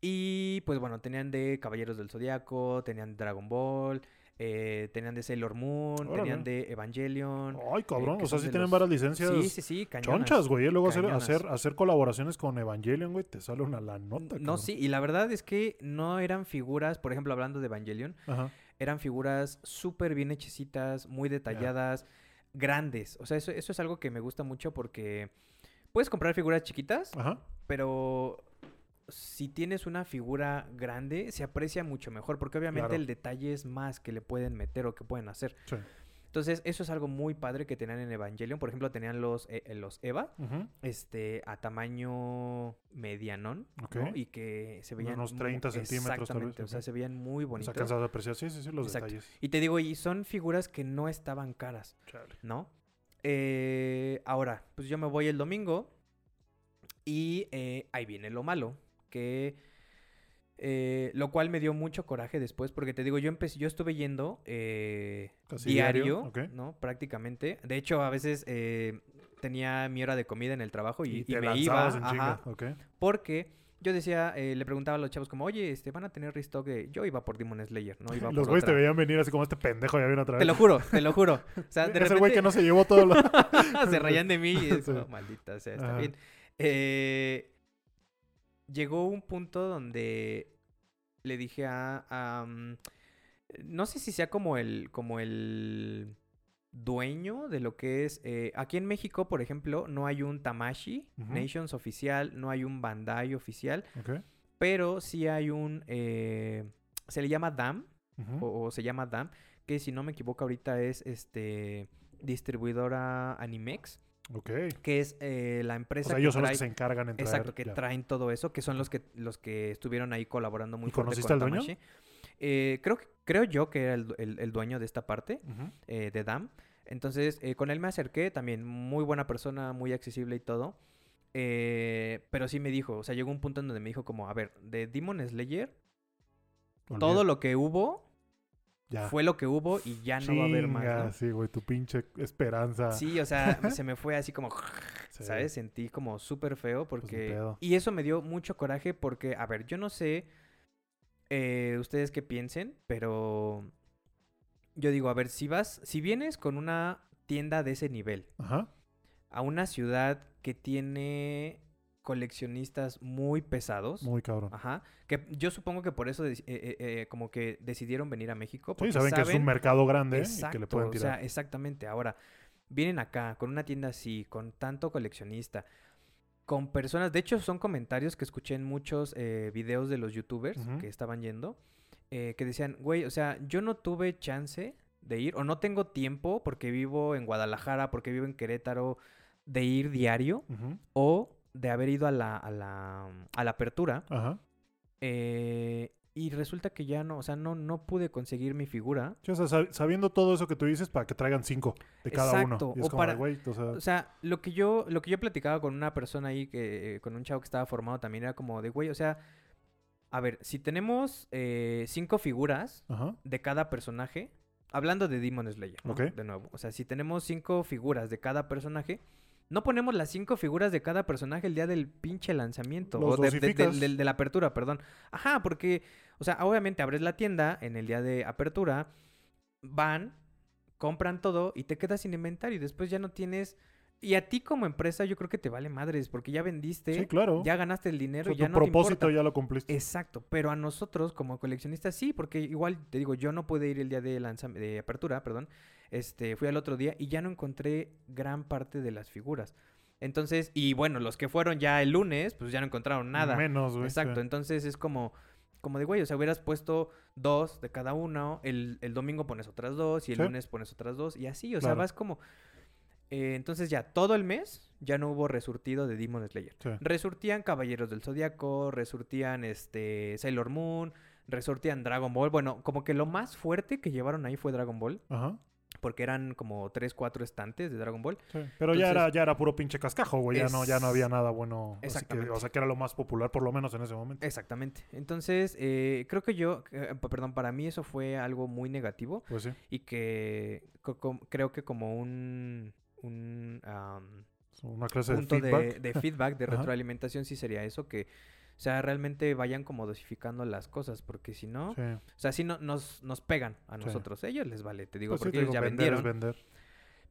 Y pues bueno, tenían de Caballeros del Zodiaco, tenían Dragon Ball, eh, tenían de Sailor Moon, Órale. tenían de Evangelion. Ay, cabrón. que o sea, sí tienen varias licencias Sí, sí, sí, cañonas. chonchas, güey. Y luego hacer, hacer, hacer colaboraciones con Evangelion, güey, te sale una la nota. No, sí, y la verdad es que no eran figuras, por ejemplo, hablando de Evangelion, Ajá. eran figuras súper bien hechecitas, muy detalladas, grandes. O sea, eso, eso es algo que me gusta mucho porque puedes comprar figuras chiquitas, Ajá. pero si tienes una figura grande, se aprecia mucho mejor, porque obviamente Claro. el detalle es más que le pueden meter o que pueden hacer. Sí. Entonces, eso es algo muy padre que tenían en Evangelion. Por ejemplo, tenían los, eh, eh, los Eva, este, a tamaño medianón. Y que se veían... Unos mu- 30 centímetros, tal vez, o sea, se veían muy bonitos. cansado de apreciar. Sí, sí, sí, los Exacto. detalles. Y te digo, y son figuras que no estaban caras. Chale. ¿no? Eh, ahora, pues yo me voy el domingo y eh, ahí viene lo malo, que eh, lo cual me dio mucho coraje después, porque te digo, yo empecé, yo estuve yendo eh, diario. ¿no? Prácticamente. De hecho, a veces eh, tenía mi hora de comida en el trabajo y, Y, me iba, ajá, porque yo decía, le preguntaba a los chavos como, oye, este, van a tener restock de... Yo iba por Demon Slayer, no iba Los güeyes te veían venir así como este pendejo ya viene otra vez. Te lo juro, te lo juro. O sea, de es el güey repente- que no se llevó todo lo... se rayan de mí y es Sí. maldita sea, está Ajá. bien. Eh, llegó un punto donde le dije a, a, mm, no sé si sea como el, como el dueño de lo que es, eh, aquí en México, por ejemplo, no hay un Tamashi. Nations oficial, no hay un Bandai oficial, Ok. pero sí hay un, eh, se le llama DAM, o, o se llama DAM, que si no me equivoco ahorita es este distribuidora Animex, Que es eh, la O empresa que ellos son trae, los que se encargan en traer. exacto, que ya. traen todo eso, que son los que los que estuvieron ahí colaborando muy ¿Y fuerte conociste con al dueño? Eh, creo que creo yo que era el, el- el dueño de esta parte eh, de DAM. Entonces, con él me acerqué, también muy buena persona, muy accesible y todo. Pero sí me dijo, o sea, llegó un punto en donde me dijo como, a ver, de Demon Slayer, todo lo que hubo ya. fue lo que hubo y ya no va a haber más. Chinga, ¿no? Sí, güey, tu pinche esperanza. Sí, o sea, se me fue así como, Sí. ¿sabes? Sentí como súper feo porque... pedo. y eso me dio mucho coraje porque, a ver, yo no sé eh, ustedes qué piensen, pero yo digo, a ver, si vas, si vienes con una tienda de ese nivel Ajá. a una ciudad que tiene coleccionistas muy pesados, Muy cabrón. ajá, que yo supongo que por eso eh, eh, eh, como que decidieron venir a México. Sí, porque saben, que es un mercado grande y Exacto, que le pueden o tirar. sea, exactamente. Ahora, vienen acá con una tienda así, con tanto coleccionista, con personas, de hecho son comentarios que escuché en muchos videos de los youtubers que estaban yendo, que decían, güey, o sea, yo no tuve chance de ir, o no tengo tiempo porque vivo en Guadalajara, porque vivo en Querétaro, de ir diario, o de haber ido a la, a la, a la apertura. Ajá. Eh, y resulta que ya no, o sea, no, no pude conseguir mi figura. Sí, o sea, sab- sabiendo todo eso que tú dices, para que traigan cinco de cada Exacto, uno. Y es o como, para- güey, o sea, O sea, lo que yo, lo que yo platicaba con una persona ahí, que, eh, con un chavo que estaba formado también, era como de, güey, o sea, a ver, si tenemos eh, cinco figuras ajá. de cada personaje, hablando de Demon Slayer, ¿no? Ok. De nuevo. O sea, si tenemos cinco figuras de cada personaje, no ponemos las cinco figuras de cada personaje el día del pinche lanzamiento. Los o de, de- la apertura, perdón. Ajá, porque, o sea, obviamente abres la tienda en el día de apertura, van, compran todo y te quedas sin inventario y después ya no tienes... Y a ti como empresa yo creo que te vale madres porque ya vendiste, Sí, claro. ya ganaste el O dinero, sea, ya tu no propósito ya lo cumpliste. Exacto, pero a nosotros como coleccionistas sí, porque igual te digo, yo no pude ir el día de de apertura, perdón. Este, fui al otro día y ya no encontré gran parte de las figuras. Entonces, y bueno, los que fueron ya el lunes, pues ya no encontraron nada. Menos, güey. Exacto, entonces es como como de güey, o sea, hubieras puesto dos de cada uno, el, el domingo pones otras dos y el Sí. lunes pones otras dos y así, o sea, Claro. vas como eh, entonces ya todo el mes ya no hubo resurtido de Demon Slayer. Sí. Resurtían Caballeros del Zodíaco, resurtían este Sailor Moon, resurtían Dragon Ball. Bueno, como que lo más fuerte que llevaron ahí fue Dragon Ball, Ajá. Porque eran como 3, 4 estantes de Dragon Ball. Sí. Pero ya, era, ya era puro pinche cascajo, güey. Ya, no, ya no había nada bueno. Así que, Exactamente. o sea, que era lo más popular, por lo menos en ese momento. Exactamente. Entonces, eh, creo que yo, eh, perdón, para mí eso fue algo muy negativo Pues sí. y que creo que como un, un Una clase de punto de feedback. de feedback, de retroalimentación, sí sería eso, que, o sea, realmente vayan como dosificando las cosas, porque si no, Sí. o sea, si no, nos, nos pegan a Sí. nosotros, ellos les vale, te digo, Pues sí, porque te ellos digo, ya vender vendieron. vender.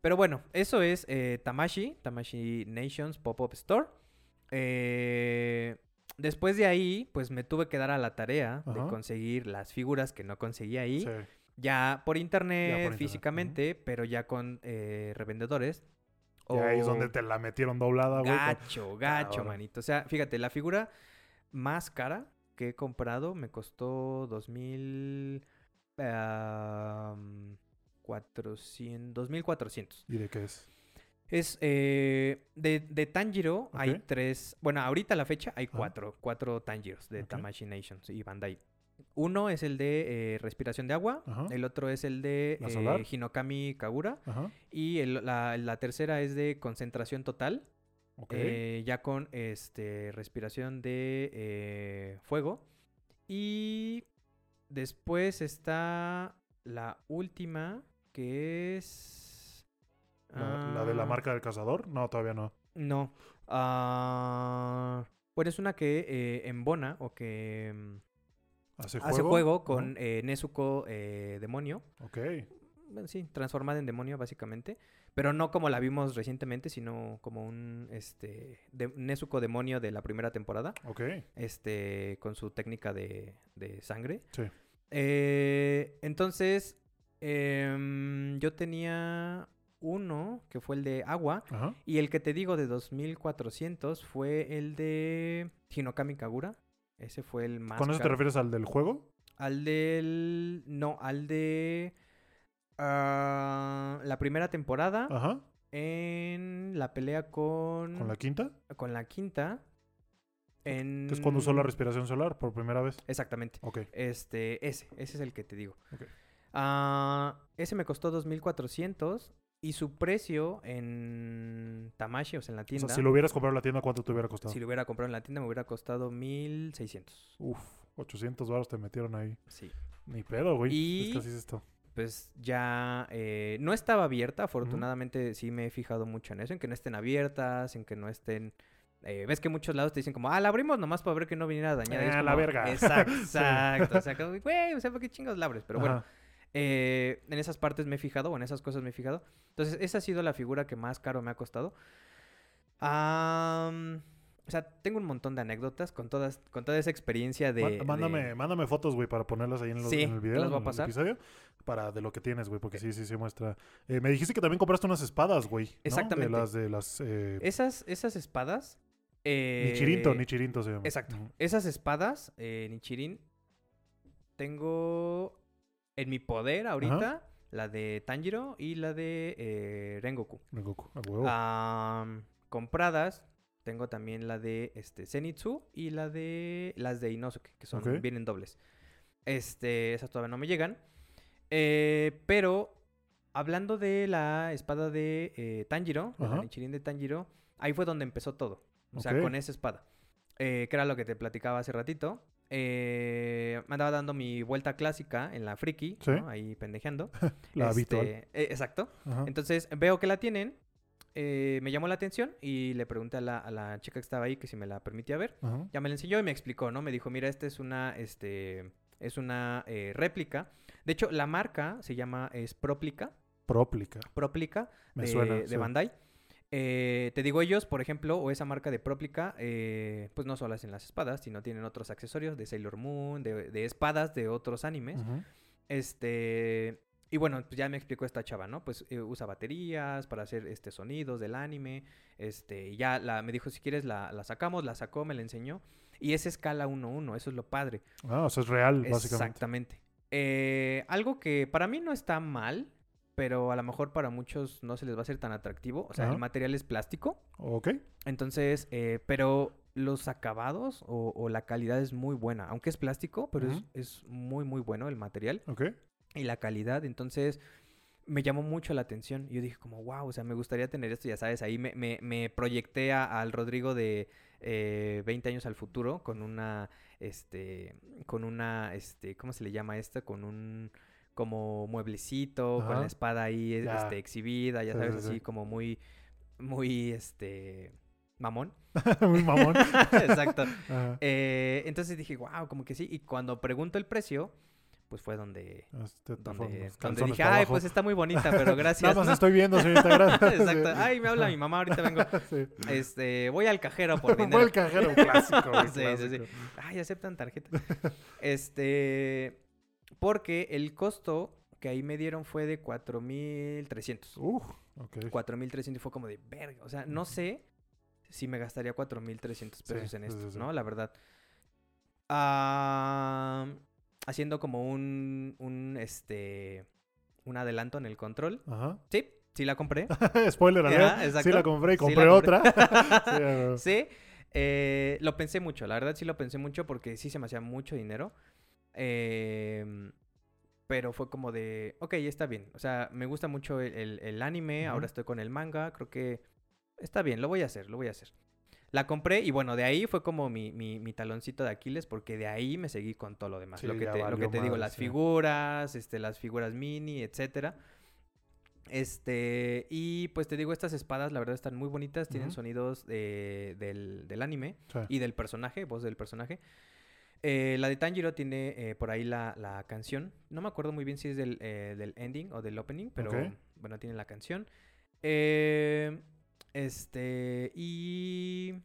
Pero bueno, eso es eh, Tamashi, Tamashi Nations Pop-Up Store. Eh, después de ahí, pues me tuve que dar a la tarea de conseguir las figuras que no conseguí ahí. Sí. Ya por internet, internet, físicamente, pero ya con eh, revendedores. Y ahí es donde te la metieron doblada, güey. Gacho, gacho, Cabrón. manito. O sea, fíjate, la figura más cara que he comprado me costó 2000... am, 400... 2400. ¿Y de qué es? Es eh, de, de Tanjiro hay tres. Bueno, ahorita a la fecha hay cuatro. Cuatro Tanjiros de Ok. Tamashi Nations y Bandai. Uno es el de eh, respiración de agua. Ajá. El otro es el de ¿La eh? Hinokami Kagura. Ajá. Y el- la, la tercera es de concentración total. Ok. eh, ya con este respiración de eh, fuego. Y después está la última que es. la, la de la ah, marca del cazador? No, todavía no. No. Ah, bueno, es una que eh, embona o que mm, ¿Hace juego? hace juego con eh, Nezuko demonio. Ok. Bueno, sí, transformada en demonio básicamente. Pero no como la vimos recientemente, sino como un este de, Nezuko demonio de la primera temporada. Ok. Este, con su técnica de, de sangre. Sí. Eh, entonces, em, yo tenía uno que fue el de agua. Ajá. Y el que te digo de 2400 fue el de Hinokami Kagura. Ese fue el más. ¿Con eso te refieres al del juego? Al del. No, al de. Ah, la primera temporada. Ajá. En la pelea con. ¿Con la quinta? con la quinta. En... Es cuando usó la respiración solar por primera vez. Exactamente. Ok. Este, ese, ese es el que te digo. Ah, ese me costó 2400 y su precio en Tamashi, o sea, en la O tienda. sea, si lo hubieras comprado en la tienda, ¿cuánto te hubiera costado? Si lo hubiera comprado en la tienda me hubiera costado 1600. Uf, 800 baros te metieron ahí. Sí. Ni pedo, güey. Y- Es que así es esto. Pues ya eh, no estaba abierta, afortunadamente sí me he fijado mucho en eso, en que no estén abiertas, en que no estén... eh, Ves que muchos lados te dicen como, ah, la abrimos nomás para ver que no viniera dañada. Ah, la como, verga. Exacto, Sí. exacto. O sea, como, güey, o sea, ¿por qué chingados la abres? Pero bueno. Eh, en esas partes me he fijado, o en esas cosas me he fijado. Entonces, esa ha sido la figura que más caro me ha costado. Am, o sea, tengo un montón de anécdotas con, todas, con toda esa experiencia de... Má- mándame, de- mándame fotos, güey, para ponerlas ahí en, los- Sí, en el video, las voy a en el pasar. episodio, para de lo que tienes, güey, porque sí, sí, sí muestra. Eh, me dijiste que también compraste unas espadas, güey. ¿no? Exactamente. De las, de las... Eh, Esas, esas espadas... eh, Nichirinto, Nichirinto se llama. Exacto. Esas espadas, eh, Nichirin, tengo en mi poder ahorita la de Tanjiro y la de eh, Rengoku. Rengoku, a huevo. Compradas, tengo también la de este Zenitsu y la de las de Inosuke, que son Ok. vienen dobles. Este, esas todavía no me llegan. Eh, pero hablando de la espada de eh, Tanjiro, de la. Nichirin de Tanjiro, ahí fue donde empezó todo. O sea, con esa espada. Eh, que era lo que te platicaba hace ratito. Eh, me andaba dando mi vuelta clásica en la friki, Sí. ¿no? ahí pendejeando. La habitual. Este, eh, exacto. Ajá. Entonces veo que la tienen, eh, me llamó la atención y le pregunté a la, a la chica que estaba ahí que si me la permitía ver. Ya me la enseñó y me explicó, ¿no? Me dijo, mira, esta es una, este, es una eh, réplica. De hecho, la marca se llama, es Proplica, Proplica. Proplica Me de, suena. de sí. Bandai. Eh, te digo, ellos, por ejemplo, o esa marca de Proplica, eh, pues no solo hacen las espadas, sino tienen otros accesorios de Sailor Moon, de, de espadas de otros animes. Este. Y bueno, pues ya me explicó esta chava, ¿no? Pues eh, usa baterías para hacer este sonidos del anime. Este, y ya la, me dijo, si quieres la, la sacamos, la sacó, me la enseñó. Y es escala 1-1, eso es lo padre. Ah, o sea, es real, básicamente. Exactamente. Eh, algo que para mí no está mal, pero a lo mejor para muchos no se les va a hacer tan atractivo. O sea, Ajá. el material es plástico. Ok. Entonces, eh, pero los acabados o, o la calidad es muy buena. Aunque es plástico, pero es- Ujú. es, muy, muy bueno el material Ok. Y la calidad. Entonces, me llamó mucho la atención. Yo dije como, wow, o sea, me gustaría tener esto, ya sabes. Ahí me, me, me proyecté a- al Rodrigo de eh, 20 años al futuro con una, este, con una, este, ¿cómo se le llama esto? Con un como mueblecito, con la espada ahí Ya. este, exhibida, ya sabes, sí, sí. así como muy, muy, este, mamón. Muy mamón. Exacto. Eh, entonces dije, wow, como que sí. Y cuando pregunto el precio, pues fue donde, Este, te donde, donde dije, ay, pues está muy bonita, pero gracias. Nada más ¿no?". estoy viendo, señorita. Gracias. Exacto. Ay, me habla mi mamá, ahorita vengo. Sí. Este, voy al cajero por dinero. el cajero clásico, güey, Sí, sí, sí. Ay, aceptan tarjeta. este, porque el costo que ahí me dieron fue de 4.300. Uf, ok. 4.300 y fue como de verga. O sea, no sé si me gastaría 4.300 pesos en esto, sí. ¿no? La verdad. Ah, haciendo como un, un, este, un adelanto en el control. Ajá. Sí, sí la compré. Spoiler Ajá, alert. Sí la compré y Sí compré otra. Sí, eh, lo pensé mucho, la verdad sí lo pensé mucho porque sí se me hacía mucho dinero. Em, pero fue como de, ok, está bien. O sea, me gusta mucho el, el- el anime, ahora estoy con el manga, creo que está bien, lo voy a hacer, lo voy a hacer. La compré y bueno, de ahí fue como mi, mi, mi taloncito de Aquiles porque de ahí me seguí con todo lo demás. Sí, lo que te, lo que digo, las sí. figuras, este, las figuras mini, etcétera. Este, y pues te digo, estas espadas la verdad están muy bonitas, tienen sonidos de- del, del anime Sí. y del personaje, voz del personaje. Eh, la de Tanjiro tiene eh, por ahí la, la canción. No me acuerdo muy bien si es del, eh, del ending o del opening, pero bueno, tiene la canción. Eh, este, y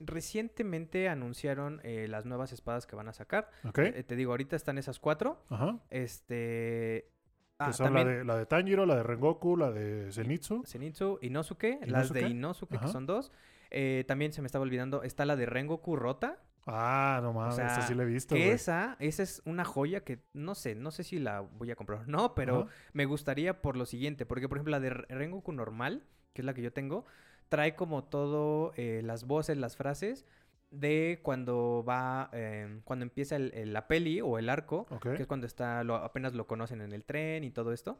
recientemente anunciaron eh, las nuevas espadas que van a sacar. Ok. Eh, te digo, ahorita están esas cuatro. Ajá. Este. Ah, que son también la de, la de Tanjiro, la de Rengoku, la de Zenitsu. Zenitsu, Inosuke, las de Inosuke, Inosuke, ajá. que son dos. Eh, también se me estaba olvidando, está la de Rengoku Rota. Ah, no mames, esa sea, sí la he visto, Que esa, esa es una joya que no sé, no sé si la voy a comprar o no, pero Ajá. me gustaría por lo siguiente. Porque, por ejemplo, la de Re- Rengoku normal, que es la que yo tengo, trae como todo eh, las voces, las frases de cuando va, eh, cuando empieza el- el- la peli o el arco, que es cuando está, lo, apenas lo conocen en el tren y todo esto.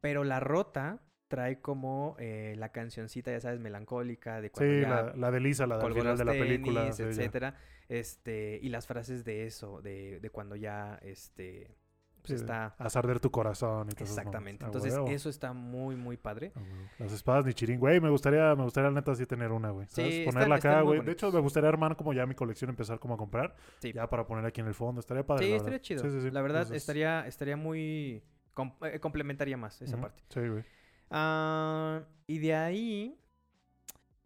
Pero la rota trae como eh, la cancioncita, ya sabes, melancólica de Sí, cuando ya la, la de Lisa, la del final de la película. sí, etcétera. Este, y las frases de eso, de, de cuando ya este pues Sí, está Haz arder tu corazón y todo eso. exactamente. Entonces, eso está muy, muy padre. Las espadas Nichirin, güey, me gustaría, me gustaría neta sí tener una, güey. Ponerla están acá, güey. De hecho, me gustaría armar como ya mi colección, empezar como a comprar. Sí. Ya para poner aquí en el fondo. Estaría padre. Sí, la estaría chido. Sí, sí, sí. La verdad, Entonces, estaría, estaría muy com- eh, complementaría más esa parte. Sí, güey. Ah, y de ahí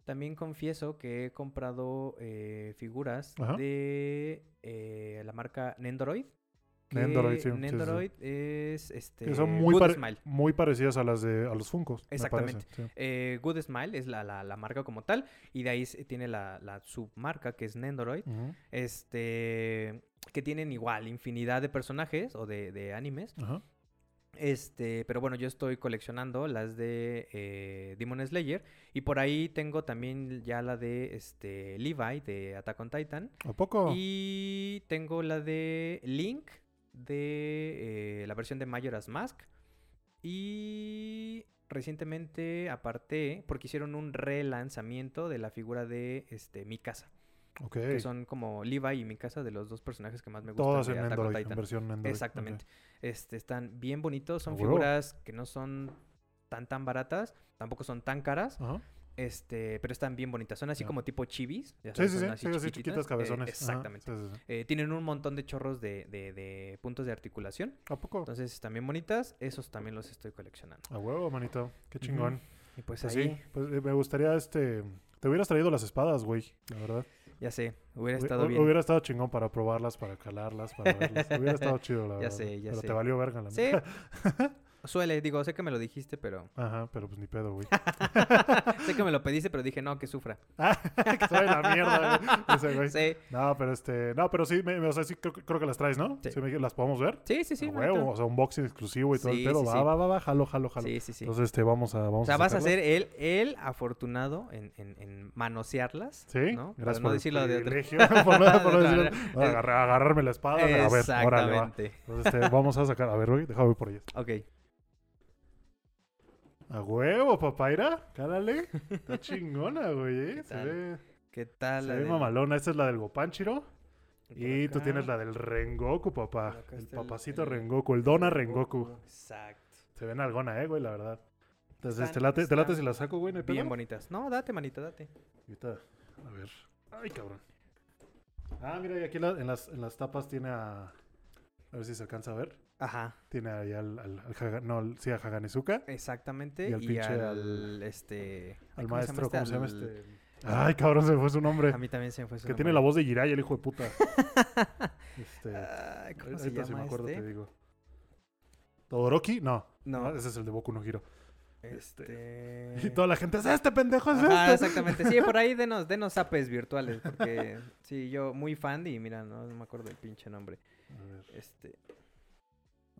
también confieso que he comprado eh, figuras Ajá. de eh, la marca Nendoroid. Nendoroid, sí, sí, sí, sí. Nendoroid es este Que son muy, Good pare- Smile. muy parecidas a las de a los Funkos. me Exactamente. parece. Eh, Good Smile es la, la- la marca como tal. Y de ahí tiene la, la submarca que es Nendoroid. Este. Que tienen igual infinidad de personajes o de, de animes. Ajá. Este, pero bueno, yo estoy coleccionando las de eh, Demon Slayer. Y por ahí tengo también ya la de este Levi de Attack on Titan. ¿A poco? Y tengo la de Link, de eh, la versión de Majora's Mask. Y recientemente aparté, porque hicieron un relanzamiento de la figura de este, Mikasa. Ok. Que son como Levi y Mikasa, de los dos personajes que más me gustan. En Android, en versión Android. Exactamente. Este, están bien bonitos, son A huevo. figuras que no son tan tan baratas, tampoco son tan caras. Ajá. Este, pero están bien bonitas. Son así Ya. como tipo chivis. ya Sí, sabes, sí, son sí. así Sí, así chiquititas. chiquitas Eh, cabezones. Ajá, exactamente. sí, sí, sí. Eh, tienen un montón de chorros de, de- de puntos de articulación. ¿A poco? Entonces están bien bonitas. Esos también los estoy coleccionando. A huevo, manito. Qué chingón. Y pues, Pues ahí, sí, pues eh, me gustaría este. Te hubieras traído las espadas, güey, la verdad. ya sé, hubiera Hu- estado bien. Hubiera estado chingón para probarlas, para calarlas, para verlas. hubiera estado chido, la Ya verdad. sé, ya Pero sé. te valió verga, la Sí. Suele, digo, sé que me lo dijiste, pero... Ajá, pero pues ni pedo, güey. sé que me lo pediste, pero dije, no, que sufra. que sabe la mierda, güey. Ese güey. Sí, No, pero este. No, pero sí, me, o sea, sí creo, creo que las traes, ¿no? Sí. Sí. me- ¿Las podemos ver? sí, sí, sí. A manito. huevo, o sea, unboxing exclusivo y todo Sí, el pedo. sí, va, va, va, va, jalo, jalo, jalo. Sí, sí, sí. Entonces, este, vamos a. Vamos O sea, vas a ser el, el afortunado en, en, en manosearlas. Sí, ¿no? Gracias no por decirlo el de otro. por no, por no decirlo. no, No, agarra- agarrarme la espada, a ver, órale, va. Exactamente. Entonces, este, vamos a sacar, a ver, güey, déjame por ellas. Ok. A huevo, papaira, cálale. Está chingona, güey, eh. ¿Qué Se tal? ve, ¿Qué tal? se la ve del- mamalona. Esta es la del Gopanchiro. Y tú acá? tienes la del Rengoku, papá. Por acá El está el- papacito el- Rengoku, el Dona Rengoku. Exacto. Se ven algona, eh, güey, la verdad. Entonces, Están- ¿te late, ¿te late están si la saco, güey? ¿No hay pedo? Bien bonitas. No, date, manito, date. Ahorita, a ver. Ay, cabrón. Ah, mira, y aquí la- en, las, en las tapas tiene a... A ver si se alcanza a ver. Ajá. Tiene ahí al... al, al Haga- no, sí, a Haganezuka. Exactamente. Y Y, al pinche al, al- este... Al ¿cómo se llama maestro, ¿cómo se llama este? Ay, cabrón, se me fue su nombre. A mí también se me fue su Que tiene la nombre. voz de Jiraiya, el hijo de puta. este... Ay, ¿Cómo se llama me acuerdo este? te digo. ¿Todoroki? No. No, Ah, Ese es el de Boku no Hiro. este... Y toda la gente es este pendejo, es Ajá, este. exactamente. Sí, por ahí denos, denos zapes virtuales, porque sí, yo muy fan y mira, no, no me acuerdo el pinche nombre. A ver. Este,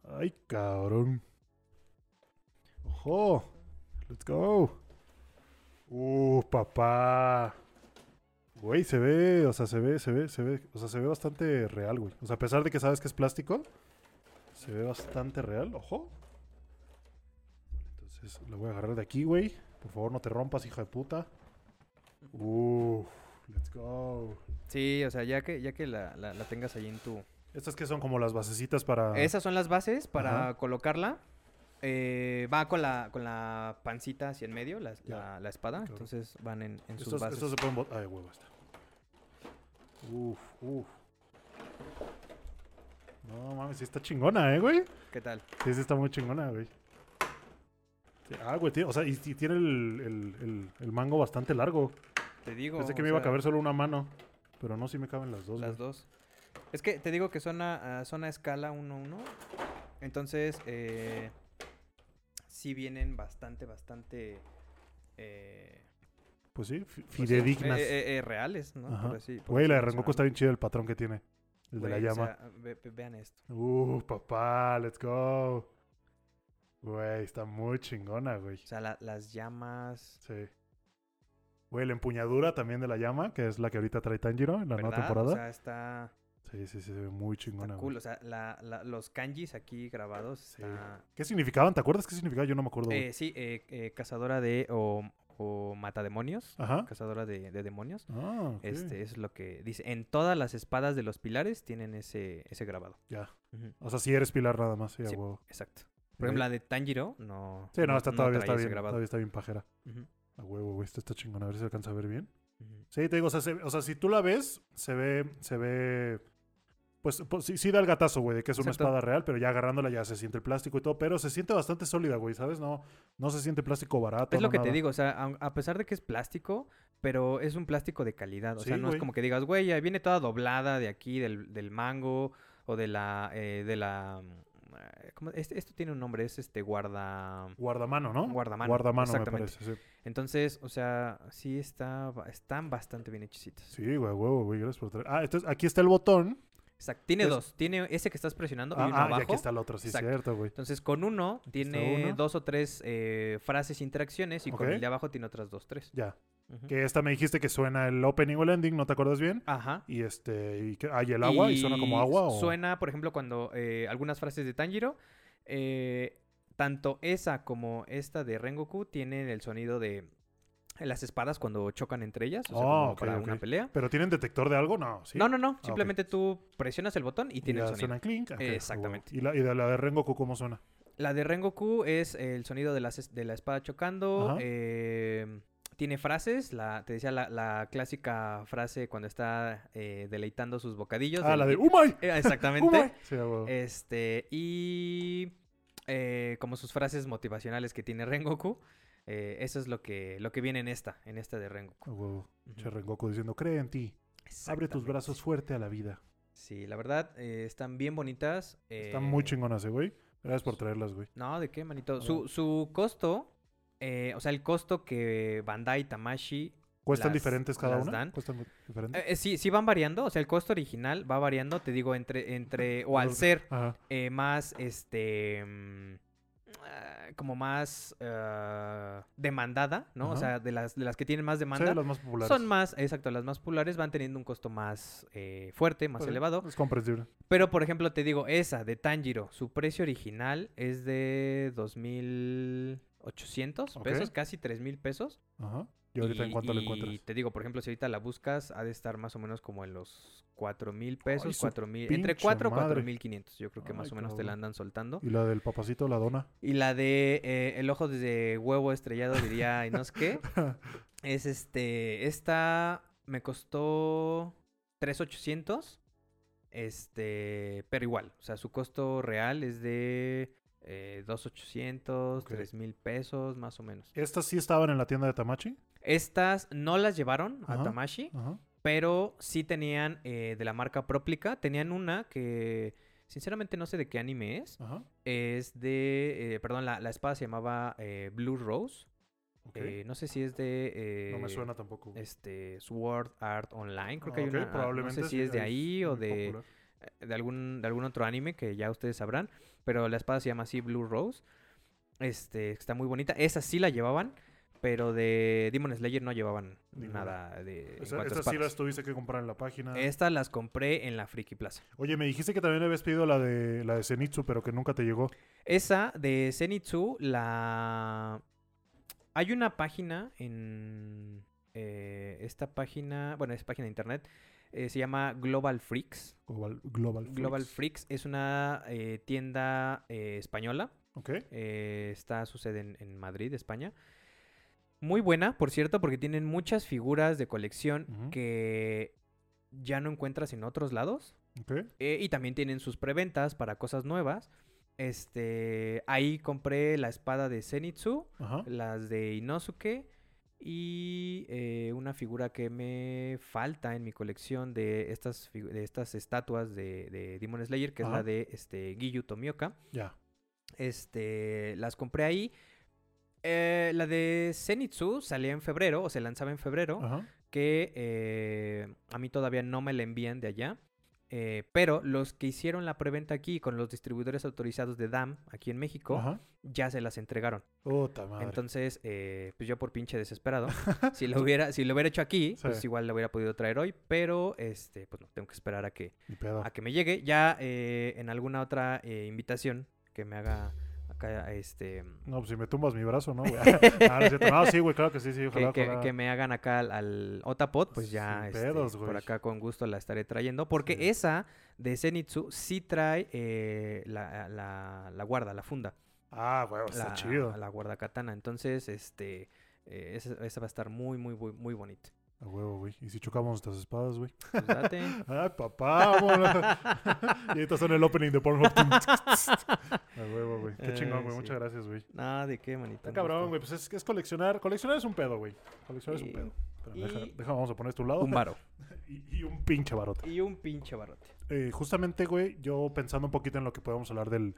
Ay, cabrón. Ojo. Let's go. Uh, papá. Güey, se ve, o sea, se ve, se ve, se ve, o sea, se ve bastante real, güey. O sea, a pesar de que sabes que es plástico, se ve bastante real. Ojo. Entonces, lo voy a agarrar de aquí, güey. Por favor, no te rompas, hija de puta. Uh, let's go. sí, o sea, ya que, ya que la, la- la tengas ahí en tu... Estas que son como las basecitas para... Esas son las bases para Ajá. colocarla. Eh, va con la, con la pancita hacia en medio, la, la- la espada. Claro. Entonces van en, en sus bases. estos se pueden. Ay, huevo, está. Uf, uf. No mames, sí está chingona, ¿eh, güey? ¿Qué tal? Sí, sí está muy chingona, güey. Sí, ah, güey, tiene- o sea, y, y tiene el, el- el- el mango bastante largo. Te digo. Pensé que me iba a caber solo una mano. Pero no, sí me caben las dos. Las güey. dos. Es que te digo que son a, a- son a escala 1-1. Entonces, eh, sí vienen bastante, bastante... eh, Pues sí, pues sí, fidedignas. eh, eh, eh, reales, ¿no? Por así- por Güey, la de Rengoku está bien chido el patrón que tiene. El de la o llama. sea, ve- ve- vean esto. Uh, papá, let's go. Güey, está muy chingona, güey. O sea, la- las llamas... Sí. Güey, la empuñadura también de la llama, que es la que ahorita trae Tanjiro en la nueva temporada. O sea, está, sí, sí, sí, se ve muy está chingona, cool. güey. O sea, la- la- los kanjis aquí grabados Sí. está... ¿Qué significaban? ¿Te acuerdas qué significaba? Yo no me acuerdo. Eh, sí, eh, eh, cazadora de... o, o matademonios. Ajá. Cazadora de, de demonios. Ah, ok. Este es lo que dice. En todas las espadas de los pilares tienen ese, ese grabado. Ya. O sea, si eres pilar nada más, sí, Sí. huevo. Exacto. Por ejemplo, la de Tanjiro no. Sí, no, esta todavía está bien. grabado. Todavía está bien pajera. Ujú, A huevo, güey. Esta está chingona. A ver si se alcanza a ver bien. Sí, te digo, o sea, se- o sea, si tú la ves, se ve, se ve, pues, pues, sí, sí da el gatazo, güey, de que es una Exacto. espada real, pero ya agarrándola ya se siente el plástico y todo, pero se siente bastante sólida, güey, ¿sabes? No, no se siente plástico barato. Es lo no que te digo, o sea, a pesar de que es plástico, pero es un plástico de calidad. O sea, no es güey. como que digas, güey, ya viene toda doblada de aquí, del, del mango, o de la. eh, de la. ¿cómo? Este- esto tiene un nombre, es este guarda. Guardamano, ¿no? Guardamano, Guardamano, me parece, sí. Entonces, o sea, sí está, están bastante bien hechicitos. Sí, güey, huevo, güey, gracias por traer. Ah, entonces aquí está el botón. Exacto. Tiene dos. Tiene ese que estás presionando y Ah, uno ah, y abajo. aquí está el otro, sí, Exacto. cierto, güey. Entonces, con uno tiene uno. dos o tres eh, frases, interacciones, y con el de abajo tiene otras dos, tres. Ya. Que esta me dijiste que suena el opening o el ending, ¿no te acuerdas bien? Ajá. Y este, y que hay el agua y, suena como agua o... Suena, por ejemplo, cuando eh, algunas frases de Tanjiro, eh, tanto esa como esta de Rengoku tienen el sonido de las espadas cuando chocan entre ellas, o sea, Oh, como ok, para una pelea. ¿Pero tienen detector de algo? No, ¿sí? No, no, no, ok. simplemente tú presionas el botón y Y tiene el sonido. suena clink. ok, Exactamente. ¿Y la, y de la de Rengoku cómo suena? La de Rengoku es el sonido de, las es- de la espada chocando. Eh, tiene frases. La, te decía la, la clásica frase cuando está eh, deleitando sus bocadillos. Ah, del- la de ¡Umai! Eh, Exactamente. Sí. Este, y eh, como sus frases motivacionales que tiene Rengoku. Eh, eso es lo que, lo que viene en esta, en esta de Rengoku. Rengoku diciendo, cree en ti. Abre tus brazos fuerte a la vida. Sí, la verdad, eh, están bien bonitas. Están eh, muy chingonas, güey. Gracias por traerlas, güey. No, ¿de qué, manito? Su, su costo, o sea, el costo que Bandai Tamashi... ¿Cuestan las- diferentes cada una? dan. ¿Cuestan diferentes? eh, eh, sí, sí van variando, o sea, el costo original va variando, te digo, entre, entre o al ser eh, más, este, ah, como más ah, demandada, ¿no? O sea, de las, de las que tienen más Sí, demanda, las más populares. son más, exacto, las más populares van teniendo un costo más eh, fuerte, más Pues sí, elevado. Es comprensible. Pero, por ejemplo, te digo, esa de Tanjiro, su precio original es de 2.800 Ok. pesos, casi 3.000 pesos. Ajá. ¿Y ahorita en cuánto le y encuentras? te digo, por ejemplo, si ahorita la buscas, ha de estar más o menos como en los 4.000 pesos, su 4.000, entre pinche 4 o madre. 4.500, yo creo que más o menos te la andan soltando. ¿Y la del papacito, la dona? Y la de eh, el ojo de huevo estrellado, diría, y no sé qué, es este, esta me costó 3.800, este, pero igual, o sea, su costo real es de eh, 2.800, Ok. 3.000 pesos, más o menos. ¿Estas sí estaban en la tienda de Tamachi? Estas no las llevaron a Ajá. Tamashi, Ajá. pero sí tenían eh, de la marca Proplica, tenían una que sinceramente no sé de qué anime es, Ajá. es de, eh, perdón, la, la espada se llamaba eh, Blue Rose. Eh, no sé si es de. no me suena tampoco. Este, Sword Art Online. Creo Ah, que hay ok, una. probablemente no sé si es de es ahí o de, popular. de, algún, de algún otro anime que ya ustedes sabrán. Pero la espada se llama así Blue Rose. Este, está muy bonita. Esa sí la llevaban. Pero de Demon Slayer no llevaban Ninguna. nada de. a Estas sí las tuviste que comprar en la página. Estas las compré en la Friki Plaza. Oye, me dijiste que también habías pedido la de la de Zenitsu, pero que nunca te llegó. Esa de Zenitsu, la... Hay una página en... eh, esta página, bueno, es página de internet, eh, se llama Global Freaks. Global, Global, Global Freaks. Es una eh, tienda eh, española. Ok. está, sucede en, en Madrid, España. Muy buena, por cierto, porque tienen muchas figuras de colección que ya no encuentras en otros lados. Eh, y también tienen sus preventas para cosas nuevas. Este, ahí compré la espada de Zenitsu, Ajá. las de Inosuke y eh, una figura que me falta en mi colección de estas, de estas estatuas de, de Demon Slayer, que es la de este, Giyu Tomioka. Ya. Este, las compré ahí. Eh, la de Zenitsu salía en febrero, o se lanzaba en febrero Ajá. que eh, a mí todavía no me la envían de allá. eh, pero los que hicieron la preventa aquí con los distribuidores autorizados de DAM aquí en México Ajá. ya se las entregaron. Puta madre. Entonces, eh, pues yo por pinche desesperado, si lo hubiera, si lo hubiera hecho aquí, Sí. pues igual lo hubiera podido traer hoy, pero este, pues no, tengo que esperar a que, a que me llegue. Ya eh, en alguna otra eh, invitación que me haga acá, este, No, pues si me tumbas mi brazo, ¿no, güey? Ah, no. No, sí, güey, claro que sí, sí, ojalá, que- ojalá. que me hagan acá al, al Otapod, pues ya este, pedos, por acá con gusto la estaré trayendo. Porque Sí. esa de Zenitsu sí trae eh, la, la, la guarda, la funda. Ah, güey, está la, chido. La guarda katana. Entonces, este, eh, esa, esa va a estar muy, muy, muy, muy bonita. A huevo, güey. ¿Y si chocamos nuestras espadas, güey? Pues date. Ay, papá, y ahorita son el opening de Pornhub. A huevo, güey. Qué chingón, Ay, güey. sí. Muchas gracias, güey. Nada, ¿de qué, manito? Está cabrón, güey. Pues es que es coleccionar. Coleccionar es un pedo, güey. Coleccionar es un pedo. Pero y- deja, deja, vamos a poner esto a un lado. Un varo. y, y un pinche barote. Y un pinche barote. Eh, justamente, güey, yo pensando un poquito en lo que podemos hablar del,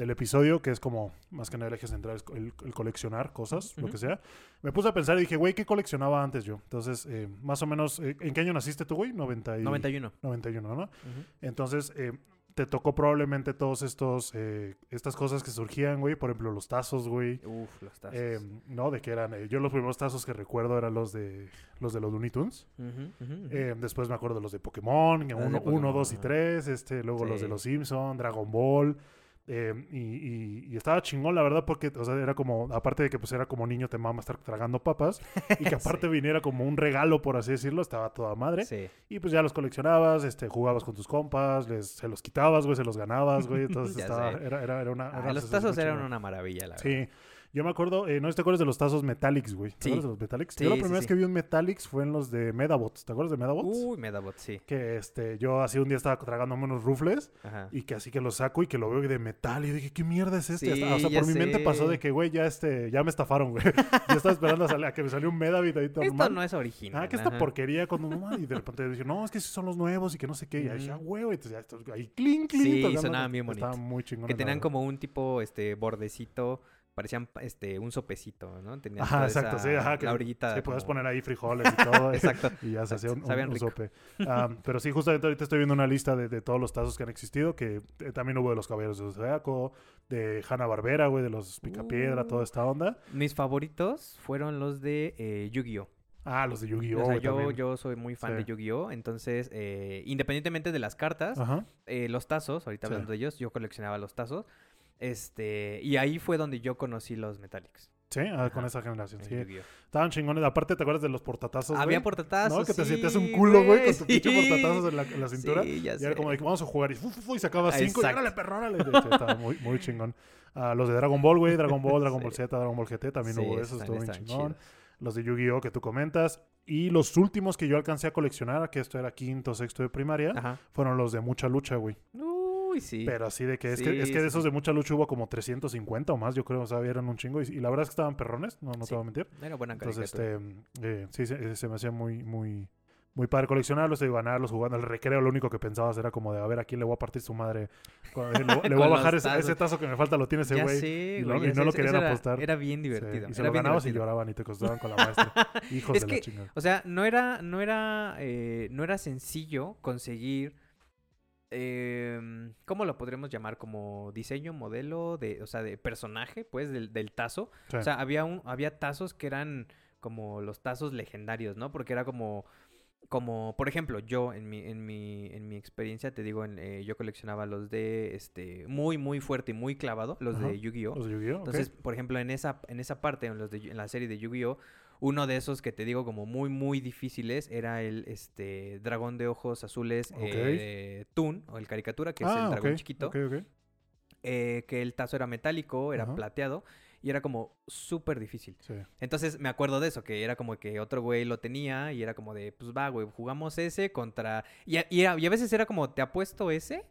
del episodio, que es como más que nada el eje central, es el, el coleccionar cosas, lo que sea. Me puse a pensar y dije, güey, ¿qué coleccionaba antes yo? Entonces, eh, más o menos, eh, ¿en qué año naciste tú, güey? 90 y... 91. 91, ¿no? Ujú. Entonces, eh, te tocó probablemente todos estos, eh, estas cosas que surgían, güey. Por ejemplo, los tazos, güey. Uf, los tazos. Eh, no, de que eran. eh, yo los primeros tazos que recuerdo eran los de los de los Looney Tunes. Después me acuerdo de los de Pokémon, de 1, Pokémon, 2 y ajá. 3. Este, luego los de los Simpson, Dragon Ball. Eh, y, y- y estaba chingón, la verdad, porque, o sea, era como, aparte de que pues era como niño, te mama estar tragando papas, y que aparte Sí. viniera como un regalo, por así decirlo, estaba toda madre. Sí. Y pues ya los coleccionabas, este, jugabas con tus compas, les, se los quitabas, güey, se los ganabas, güey. Entonces estaba, era, era, era una. Ah, era los tazos eran una maravilla, la verdad. Sí. Yo me acuerdo, eh, no sé si te acuerdas de los tazos Metallics, güey. ¿Te Sí. acuerdas de los Metallics? Sí, yo la sí, primera vez sí. que vi un Metallics fue en los de Medabots. ¿Te acuerdas de Medabots? Uy, Medabot, sí. Que este, yo así un día estaba tragándome unos rufles Ajá. y que así que lo saco y que lo veo de metal. Y dije, ¿qué mierda es este? Hasta- o sea, por mi mente pasó de que, güey, ya este, ya me estafaron, güey. yo estaba esperando a, salir- a que me salió un Medabit ahí Esto normal. no es original. Ah, que esta porquería cuando mamá y de repente dije, no, es que esos son los nuevos y que no sé qué. Y ahí dije, ah, güey, entonces ya ahí clink, clink. Sí, sonaban bien Estaban bonito. muy chingones. Que tenían como un tipo, este, bordecito, parecían, este, un sopecito, ¿no? Tenían Ajá, exacto, esa- sí, ajá. Que, La orillita. puedes como- poner ahí frijoles y todo. Exacto. Y ya se hacía un, un- sope. Pero sí, justamente ahorita estoy viendo una lista de, de todos los tazos que han existido, que eh, también hubo de los Caballeros de Zodiaco, de Hanna Barbera, güey, de los Picapiedra, Uh. toda esta onda. Mis favoritos fueron los de eh, Yu-Gi-Oh! Ah, los de Yu-Gi-Oh! o sea, yo, yo soy muy fan Sí. de Yu-Gi-Oh! Entonces, eh, independientemente de las cartas, los tazos, ahorita Sí. hablando de ellos, yo coleccionaba los tazos. Este, y ahí fue donde yo conocí los Metallics. Sí, ah, con esa generación, en sí. Estaban chingones. Aparte, ¿te acuerdas de los portatazos? Había portatazos. ¿No? Que te sí, un culo, güey, con tu pinche sí. portatazos en la, en la cintura. Sí, ya Y era como de que vamos a jugar y, fu, fu, fu, y sacabas cinco Exacto. y órale, perro, órale. Estaba muy, muy chingón. Ah, los de Dragon Ball, güey, Dragon Ball, Dragon Ball. Z, Dragon Ball GT, también hubo esos estuvo bien chingón. Los de Yu-Gi-Oh! que tú comentas. Y los últimos que yo alcancé a coleccionar, que esto era quinto, sexto de primaria, Ajá. fueron los de mucha lucha, güey. Uy, sí. Pero así de que es, que Sí, es que sí, de esos sí. de mucha lucha hubo como 350 o más, yo creo, o sea, eran un chingo. Y, y la verdad es que estaban perrones, no, no Sí. te voy a mentir. Era buena Entonces, caricatura. este, eh, sí, se, se me hacía muy, muy, muy padre coleccionarlos, digo, ganarlos, jugando al recreo. Lo único que pensabas era como de, a ver, a quién le voy a partir su madre. Cu- Le, le voy a bajar ese, tazo que me falta, lo tiene ese güey. sé, y no- y no lo querían era, apostar. Era bien Sí, divertido. Y se lo ganabas y divertido. lloraban y te costaban con la maestra. Hijos Es de que- la chingada. O sea, no era, no era, eh, no era sencillo conseguir, em, ¿cómo lo podríamos llamar? Como diseño, modelo, de, o sea, de personaje, pues, del, del tazo. Sí. O sea, había un, había tazos que eran como los tazos legendarios, ¿no? Porque era como, como, por ejemplo, yo en mi, en mi, en mi experiencia, te digo, en, eh, yo coleccionaba los de, este, muy, muy fuerte y muy clavado, los Ajá. de Yu-Gi-Oh! Los de Yu-Gi-Oh! Entonces, por ejemplo, en esa, en esa parte, en, los de, en la serie de Yu-Gi-Oh! Uno de esos que te digo como muy, muy difíciles era el este dragón de ojos azules Ok. eh, Toon, o el caricatura, que es Ah, el dragón ok, chiquito, eh, que el tazo era metálico, era plateado, y era como súper difícil. Sí. Entonces me acuerdo de eso, que era como que otro güey lo tenía y era como de, pues va, güey, jugamos ese contra... Y a, y a- y a veces era como, te apuesto ese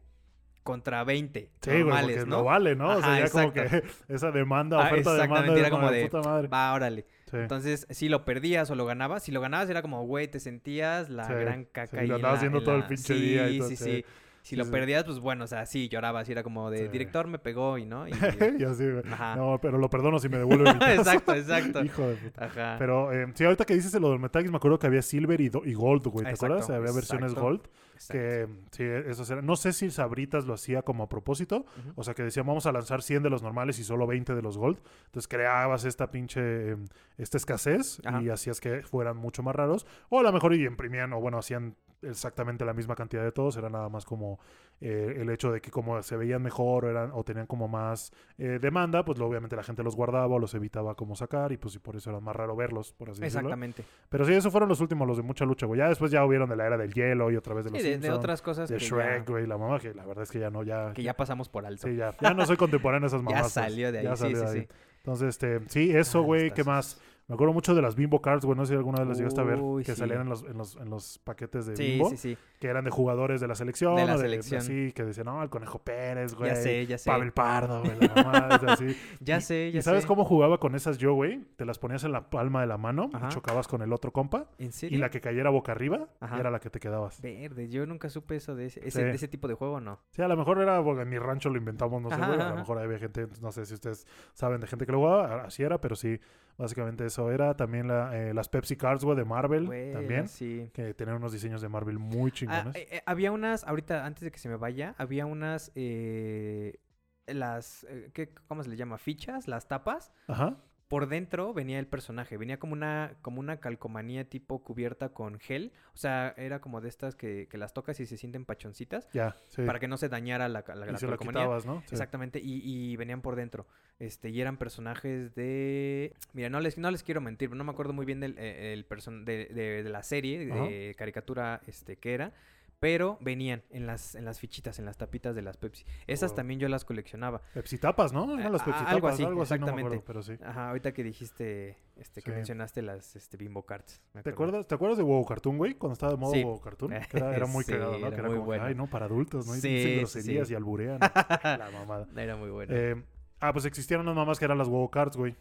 contra 20 Sí, güey, normales, ¿no? lo vale, ¿no? o sea, Ajá, ya como que exacto. esa demanda, Ah, oferta, demanda, exactamente, era era como de puta madre. Va, órale. Sí. Entonces, si lo perdías o lo ganabas, si lo ganabas era como, güey, te sentías la Sí, gran sí, caca lo ahí en andabas la- en todo el pinche sí, día y todo, Sí, sí. sí. Si lo perdías, pues bueno, o sea, sí, llorabas y era como de, director me pegó y no. Y, y así, güey. Ajá. No, pero lo perdono si me devuelve mi exacto, exacto. Hijo de puta. Ajá. Pero eh, sí, ahorita que dices lo del Metallic, me acuerdo que había Silver y, y Gold, güey. ¿Te Exacto, acuerdas? Había versiones exacto, Gold. Exacto. Que sí, eso era. No sé si Sabritas lo hacía como a propósito. O sea, que decían, vamos a lanzar 100 de los normales y solo 20 de los Gold. Entonces creabas esta pinche. eh, esta escasez Ajá. y hacías que fueran mucho más raros. O a lo mejor y imprimían, o bueno, hacían exactamente la misma cantidad de todos. Era nada más como eh, el hecho de que como se veían mejor o, eran, o tenían como más eh, demanda, pues lo- obviamente la gente los guardaba o los evitaba como sacar y pues y por eso era más raro verlos, por así decirlo. Exactamente. Pero sí, esos fueron los últimos, los de mucha lucha, güey. Ya después ya hubieron de la era del hielo y otra vez de los Sí, de, de otras cosas de que, Shrek, ya, güey, la mamá, que la verdad es que ya no, ya... que ya pasamos por alto. Sí, ya, ya no soy contemporáneo a esas ya mamás. pues, salió de ahí, ya sí, salió sí, de ahí. sí. Entonces, este, sí, eso, Ah, güey, ¿qué más? Me acuerdo mucho de las Bimbo Cards, güey, no sé si alguna vez las llegaste a ver, que sí. salían en los, en, los, en los paquetes de Sí, Bimbo, sí, sí. que eran de jugadores de la selección, De la o selección. así, que decían, no, el Conejo Pérez, güey, Ya sé, ya sé. Pavel Pardo, güey, la mamá, es así. Ya Y- sé, ya ¿Y sabes sé. cómo jugaba con esas yo, güey? Te las ponías en la palma de la mano Ajá. y chocabas con el otro compa. ¿En Y serio? la que cayera boca arriba Ajá. era la que te quedabas. Verde, yo nunca supe eso de ese, ese, de ese tipo de juego, ¿no? Sí, a lo mejor era porque en mi rancho lo inventamos, no sé, güey. A lo mejor había gente, no sé si ustedes saben de gente que lo jugaba, así era, pero sí, Básicamente eso era. También la, eh, las Pepsi Cards, güey, de Marvel. Güey, también. Sí. Que tenían unos diseños de Marvel muy Ah, chingones. eh, eh, había unas, ahorita antes de que se me vaya, había unas, eh, las, eh, ¿qué, ¿cómo se le llama? Fichas, las tapas. Ajá. Por dentro venía el personaje, venía como una, como una calcomanía tipo cubierta con gel. O sea, era como de estas que, que las tocas y se sienten pachoncitas Ya, sí. para que no se dañara la, la, y la se calcomanía. quitabas, ¿no? Sí. Exactamente, y, y venían por dentro. Este, y eran personajes de. Mira, no les, no les quiero mentir, no me acuerdo muy bien del eh, el person de, de- de la serie, de caricatura este, que era. Pero venían en las, en las fichitas, en las tapitas de las Pepsi. Esas Oh. también yo las coleccionaba. Pepsi tapas, ¿no? Eran las Pepsi algo tapas, así, algo así, no me exactamente. acuerdo, pero sí. Ajá, ahorita que dijiste, este, que mencionaste las este, Bimbo Cards. ¿Te acuerdas, ¿Te acuerdas de Huevo Cartoon, güey? Cuando estaba de moda Sí. Huevo Cartoon. Que era, era muy Sí, cagado, ¿no? era Que era muy como, bueno. ay, no, para adultos, ¿no? Y dicen groserías y alburean. La mamada. Era muy bueno. Eh, ah, pues existieron unas mamás que eran las Huevo Cards, güey.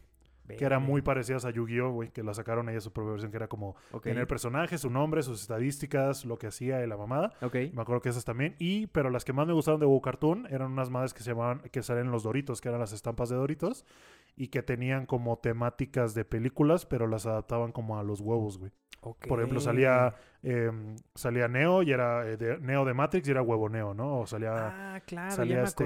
Que eran muy parecidas a Yu-Gi-Oh, güey. Que la sacaron ella su propia versión, que era como tener personajes, su nombre, sus estadísticas, lo que hacía y la mamada. ok. Me acuerdo que esas también. Y, pero las que más me gustaron de Huevo Cartoon eran unas madres que se llamaban, que salen en los Doritos, que eran las estampas de Doritos. Y que tenían como temáticas de películas, pero las adaptaban como a los huevos, güey. Por ejemplo, salía, eh, salía Neo y era eh, de- Neo de Matrix y era huevo Neo, ¿no? O salía, Ah, claro, salía me este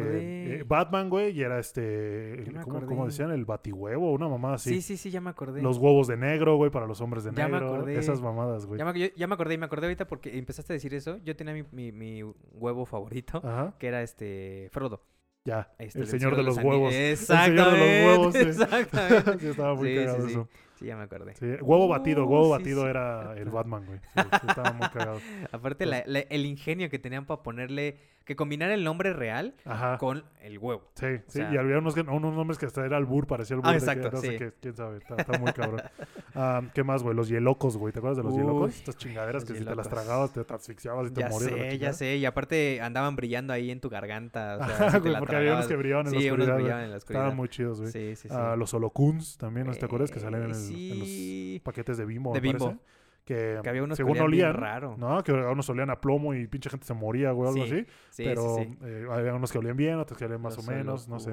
eh, Batman, güey, y era este, me ¿cómo, cómo decían? El batihuevo, una mamada así. sí, sí, sí, ya me acordé. Los huevos de negro, güey, para los hombres de Ya me negro. acordé. Esas mamadas, güey. Ya me, yo- ya me acordé y me acordé ahorita porque empezaste a decir eso. Yo tenía mi, mi- mi huevo favorito, Ajá, que era este Frodo. ya. Este, el señor de los Anillos. huevos. Exactamente. señor de los huevos, sí. Exactamente. sí, estaba muy Sí, cagado eso. Sí, ya me acordé. Sí, Huevo batido, Uh, huevo sí, batido sí. era el Batman, güey. Sí, sí, estaba muy cagado. Aparte, la- la- el ingenio que tenían para ponerle, que combinar el nombre real Ajá. con el huevo. Sí, sí, sea- y había unos, unos nombres que hasta era el Bur, parecía el Bur. Ah, que exacto, sé sí. qué, quién sabe, está, está muy cabrón. Ah, ¿Qué más, güey? Los hielocos, güey. ¿Te acuerdas de los Uy, hielocos? Estas chingaderas que si te las tragabas te asfixiabas y te Ya morías la sé, ya sé. Y aparte andaban brillando ahí en tu garganta. O sea, si güey, porque había unos que brillaban en Sí, unos oscuridad, güey. brillaban en la oscuridad. Estaban muy chidos, güey. Sí, sí, sí. Ah, los holocuns también, ¿no te acuerdas? Que salen en, Eh, el- en sí. los paquetes de Bimbo, De parece. Que, Que había unos que según olían bien raro. ¿no? Que unos olían a plomo y pinche gente se moría, güey, algo Sí, así. Sí, pero sí, eh, había unos que olían bien, otros que olían más Los o menos, no sé.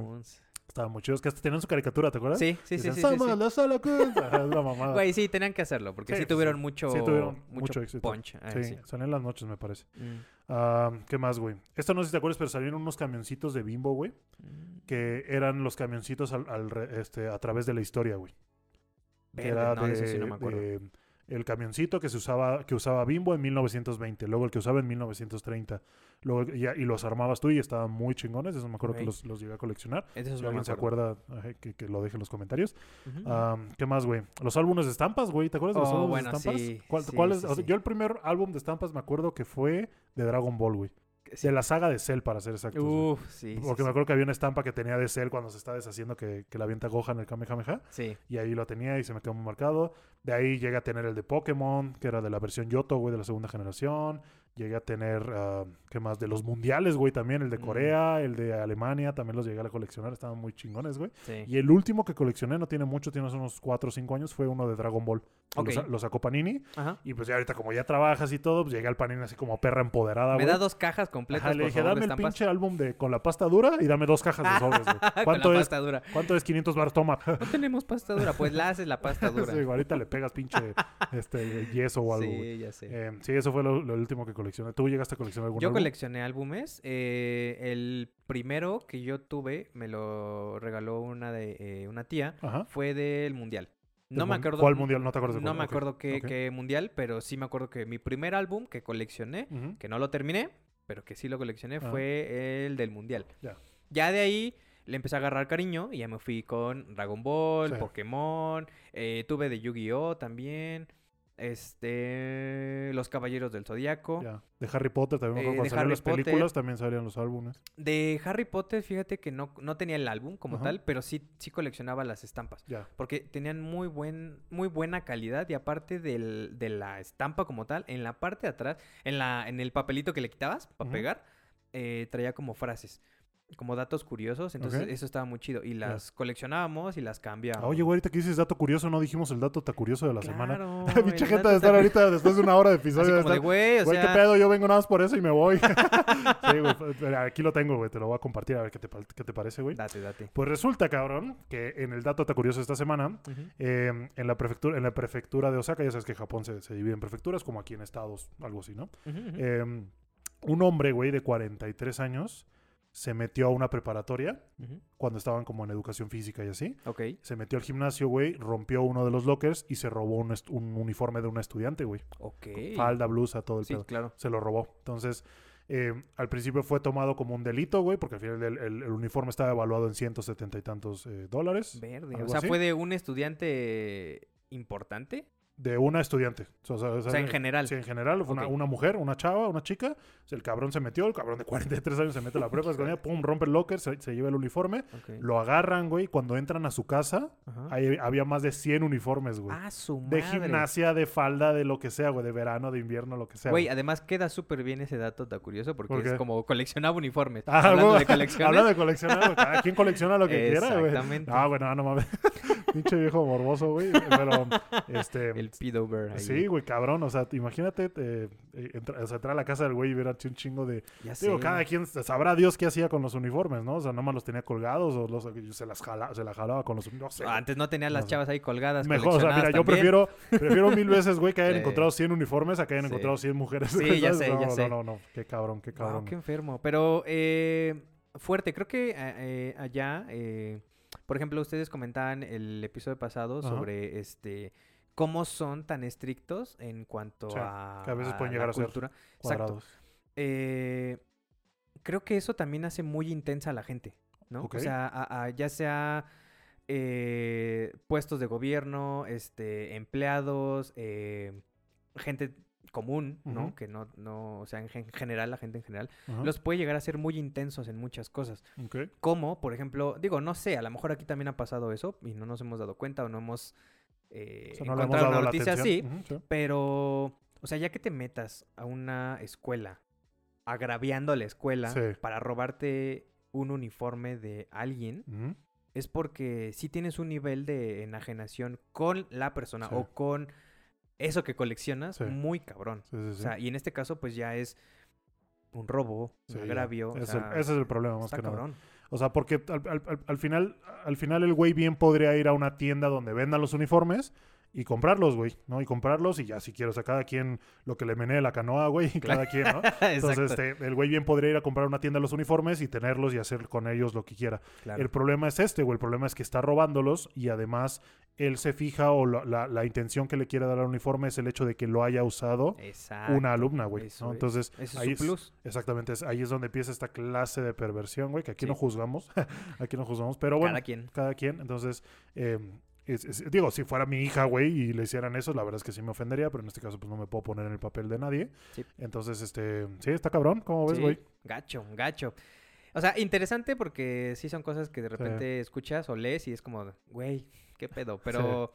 Estaban muy chidos. Que hasta tenían su caricatura, ¿te acuerdas? Sí, sí, sí, Decían, sí, sí, es una mamada. Güey, sí, tenían que hacerlo, porque Sí, sí, tuvieron mucho, Sí, tuvieron mucho, éxito. punch. ah, Sí, son en las noches, me parece. Mm. Ah, ¿Qué más, güey? Esto no sé si te acuerdas, pero salieron unos camioncitos de Bimbo, güey. Mm. Que eran los camioncitos al, al este, a través de la historia, güey. Era no, de sí no me acuerdo. de el camioncito que se usaba que usaba Bimbo en 1920, luego el que usaba en 1930. Luego, y, y los armabas tú y estaban muy chingones. Eso me acuerdo que los, los llegué a coleccionar. Si alguien se acuerda, que, que lo deje en los comentarios. ¿Qué más, güey? Los álbumes de estampas, güey. ¿Te acuerdas de los Oh, álbumes bueno, de estampas? sí, ¿Cuál, sí, cuál es? sí, O sea, sí. Yo el primer álbum de estampas me acuerdo que fue de Dragon Ball, güey. Sí. De la saga de Cell, para ser exactos. Uf, sí. sí, Porque me acuerdo que había una estampa que tenía de Cell cuando se está deshaciendo que, que la avienta Gohan en el Kamehameha. Sí. Y ahí lo tenía y se me quedó muy marcado. De ahí llegué a tener el de Pokémon, que era de la versión Yoto, güey, de la segunda generación. Llegué a tener, ah, ¿qué más? De los mundiales, güey, también. El de Mm. Corea, el de Alemania, también los llegué a coleccionar. Estaban muy chingones, güey. Sí. Y el último que coleccioné, no tiene mucho, tiene unos 4 o 5 años, fue uno de Dragon Ball. que Ok. Lo, sa- lo sacó Panini. Ajá. Y pues ya ahorita, como ya trabajas y todo, pues llegué al Panini así como perra empoderada, Me güey. da dos cajas completas, Ajá, le por dije, favor, de dame el pinche álbum de, con la pasta dura y dame dos cajas de sobres, güey. Con ¿Cuánto la es? pasta dura. ¿Cuánto es 500 baros? Toma. No tenemos pasta dura. Pues la haces la pasta dura. Sí, ahorita le pegas pinche este, yeso o algo. Sí, ya sé. Eh, sí, eso fue lo, lo último que coleccioné. ¿Tú llegaste a coleccionar algún Yo álbum? Coleccioné álbumes. eh, el primero que yo tuve me lo regaló una de eh, una tía. Ajá. Fue del mundial. No ¿Del me acuerdo. ¿Cuál mundial? No te acuerdas de No me acuerdo qué, mundial, pero sí me acuerdo que mi primer álbum que coleccioné, que no lo terminé, pero que sí lo coleccioné, fue el del mundial. Ya. Ya de ahí le empecé a agarrar cariño y ya me fui con Dragon Ball, Sí. Pokémon, eh, tuve de Yu-Gi-Oh también, este, Los Caballeros del Zodiaco. Ya. De Harry Potter también Eh, cuando Harry las Potter. películas también salían los álbumes. De Harry Potter, fíjate que no, no tenía el álbum como Ajá. tal, pero sí, sí coleccionaba las estampas. Ya. Porque tenían muy, buen, muy buena calidad y aparte del- de la estampa como tal, en la parte de atrás, en, la, en el papelito que le quitabas para pegar, eh, traía como frases. Como datos curiosos, entonces eso estaba muy chido. Y las coleccionábamos y las cambiábamos. Oye, güey, ahorita que dices dato curioso, no dijimos el dato tan curioso de la semana. Claro, Pinche el gente de estar ahorita después de una hora de Así episodio. de como de, güey, o Güey, sea... qué pedo, yo vengo nada más por eso y me voy. sí, güey, pues, aquí lo tengo, güey, te lo voy a compartir a ver qué te, qué te parece, güey. Date, date. Pues resulta, cabrón, que en el dato tan curioso de esta semana, eh, en, la prefectura, en la prefectura de Osaka, ya sabes que Japón se, se divide en prefecturas, como aquí en estados, algo así, ¿no? Eh, un hombre, güey, de 43 años, se metió a una preparatoria cuando estaban como en educación física y así. Ok. Se metió al gimnasio, güey, rompió uno de los lockers y se robó un, uniforme de un estudiante, güey. Ok. Falda, blusa, todo el Sí, pedo. claro. Se lo robó. Entonces, eh, al principio fue tomado como un delito, güey, porque al final el, el- el uniforme estaba evaluado en 170 y tantos eh, dólares. Verde. O sea, así. ¿fue de un estudiante importante? De una estudiante. O sea, O sea, en general. Sí, en general. Fue una, una mujer, una chava, una chica. El cabrón se metió, el cabrón de 43 años se mete a la prueba, escondida, pum, rompe el locker, se, se lleva el uniforme. Lo agarran, güey. Cuando entran a su casa, Ajá. ahí había más de 100 uniformes, güey. Ah, su de madre. gimnasia, de falda, de lo que sea, güey. De verano, de invierno, lo que sea. Güey, además queda súper bien ese dato tan curioso porque ¿Por es como coleccionaba uniformes. Ah, Hablando güey, de colecciones. Hablando de coleccionar, cada quien colecciona lo que quiera, güey. Exactamente. Ah, bueno, no mames. Pinche viejo morboso, güey. Pero, este. El pedover ahí. Sí, güey, cabrón. O sea, imagínate, eh, eh, entra- o sea, entrar a la casa del güey y ver así un chingo de. Ya sé. Digo, cada quien sabrá Dios qué hacía con los uniformes, ¿no? O sea, nomás los tenía colgados o los, se las jala, se la jalaba con los. No sé. Ah, Antes no tenía No las sé. chavas ahí colgadas. Mejor, o sea, mira, yo prefiero, prefiero mil veces, güey, que hayan Sí. encontrado 100 uniformes a que hayan Sí. encontrado 100 mujeres. Sí, ya sé, no, ya no, sé. No, no, Qué cabrón, qué también. Wow, cabrón. qué enfermo. Pero eh, fuerte, creo que eh, allá, por ejemplo, ustedes comentaban el episodio pasado Ajá. sobre este cómo son tan estrictos en cuanto a, que a veces pueden llegar a ser cultura. Exacto. Cuadrados. Eh, creo que eso también hace muy intensa a la gente, ¿no? O sea, a- a- ya sea eh, puestos de gobierno, este, empleados, eh, gente común, ¿no? Que no, no, o sea, en gen- general, la gente en general, los puede llegar a ser muy intensos en muchas cosas. Ok. Como, por ejemplo, digo, no sé, a lo mejor aquí también ha pasado eso y no nos hemos dado cuenta o no hemos eh, O sea, no dado una la noticia así. sí. Pero, o sea, ya que te metas a una escuela agraviando a la escuela Sí. para robarte un uniforme de alguien, es porque sí tienes un nivel de enajenación con la persona Sí. o con eso que coleccionas muy cabrón. O sea, y en este caso, pues ya es un robo, un agravio. o el- ese es el problema, más está que nada. O sea, porque al, al- al- al final, al final el güey bien podría ir a una tienda donde vendan los uniformes y comprarlos, güey, ¿no? Y comprarlos y ya si quiero, o sea, cada quien lo que le menee la canoa, güey, y cada quien, ¿no? Entonces, este, el güey bien podría ir a comprar a una tienda los uniformes y tenerlos y hacer con ellos lo que quiera. Claro. El problema es este, güey. El problema es que está robándolos y además él se fija o la, la- la intención que le quiere dar al uniforme es el hecho de que lo haya usado Exacto. una alumna, güey. es. Entonces, Ese ahí es plus. exactamente, es- ahí es donde empieza esta clase de perversión, güey, que aquí Sí. no juzgamos. aquí no juzgamos, pero bueno, Cada quien. cada quien. Entonces, eh, es- es- digo, si fuera mi hija, güey, y le hicieran eso, la verdad es que sí me ofendería, pero en este caso, pues no me puedo poner en el papel de nadie. Sí. Entonces, este, sí, está cabrón, ¿cómo ves, Sí, güey? Gacho, gacho. O sea, interesante porque sí son cosas que de repente escuchas o lees y es como, güey, qué pedo. Pero,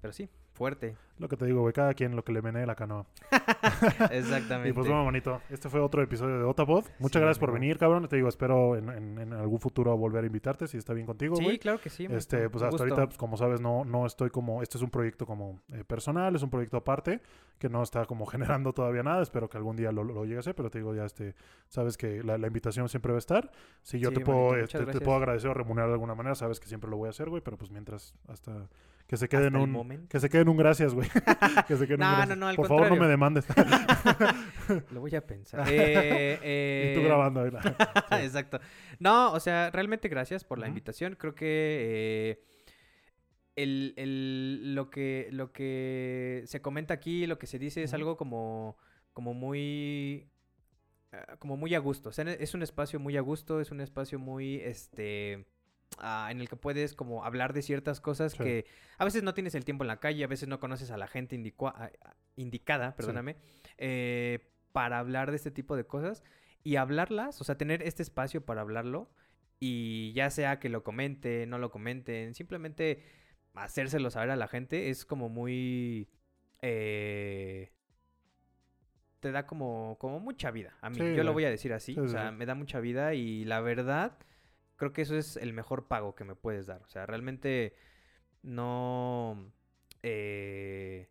pero sí, fuerte. Lo que te digo, güey, cada quien lo que le menee la canoa. Exactamente. Y pues bueno, manito, este fue otro episodio de Otapod. Muchas Sí, gracias por venir, cabrón. Te digo, espero en, en- en algún futuro volver a invitarte, si está bien contigo, sí, claro que sí. Este, pues hasta gusto. ahorita, pues como sabes, no, no estoy como, este es un proyecto como eh, personal, es un proyecto aparte, que no está como generando todavía nada, espero que algún día lo, lo llegue a hacer, pero te digo, ya este, sabes que la, la invitación siempre va a estar. Si yo Sí, te puedo, este, te puedo agradecer o remunerar de alguna manera, sabes que siempre lo voy a hacer, güey, pero pues mientras, hasta que se quede Hasta en el un, momento. que se quede en un gracias, güey. que se quede en un No, no, gracias. no, al Por favor, no me demandes. Lo voy a pensar. Eh, y tú eh, grabando. ahí la- Sí. Exacto. No, o sea, realmente gracias por la invitación. Creo que eh, el, el- lo que lo que se comenta aquí, lo que se dice es algo como, como muy ah, como muy a gusto. O sea, es un espacio muy a gusto, es un espacio muy este ah, en el que puedes como hablar de ciertas cosas Sí. que a veces no tienes el tiempo en la calle, a veces no conoces a la gente indicada, perdóname, eh, para hablar de este tipo de cosas y hablarlas, o sea, tener este espacio para hablarlo y ya sea que lo comenten, no lo comenten, simplemente hacérselo saber a la gente es como muy... eh, te da como, como mucha vida. A mí, Sí, yo lo voy a decir así. Sí, o sea, sí. me da mucha vida y la verdad, creo que eso es el mejor pago que me puedes dar. O sea, realmente no eh,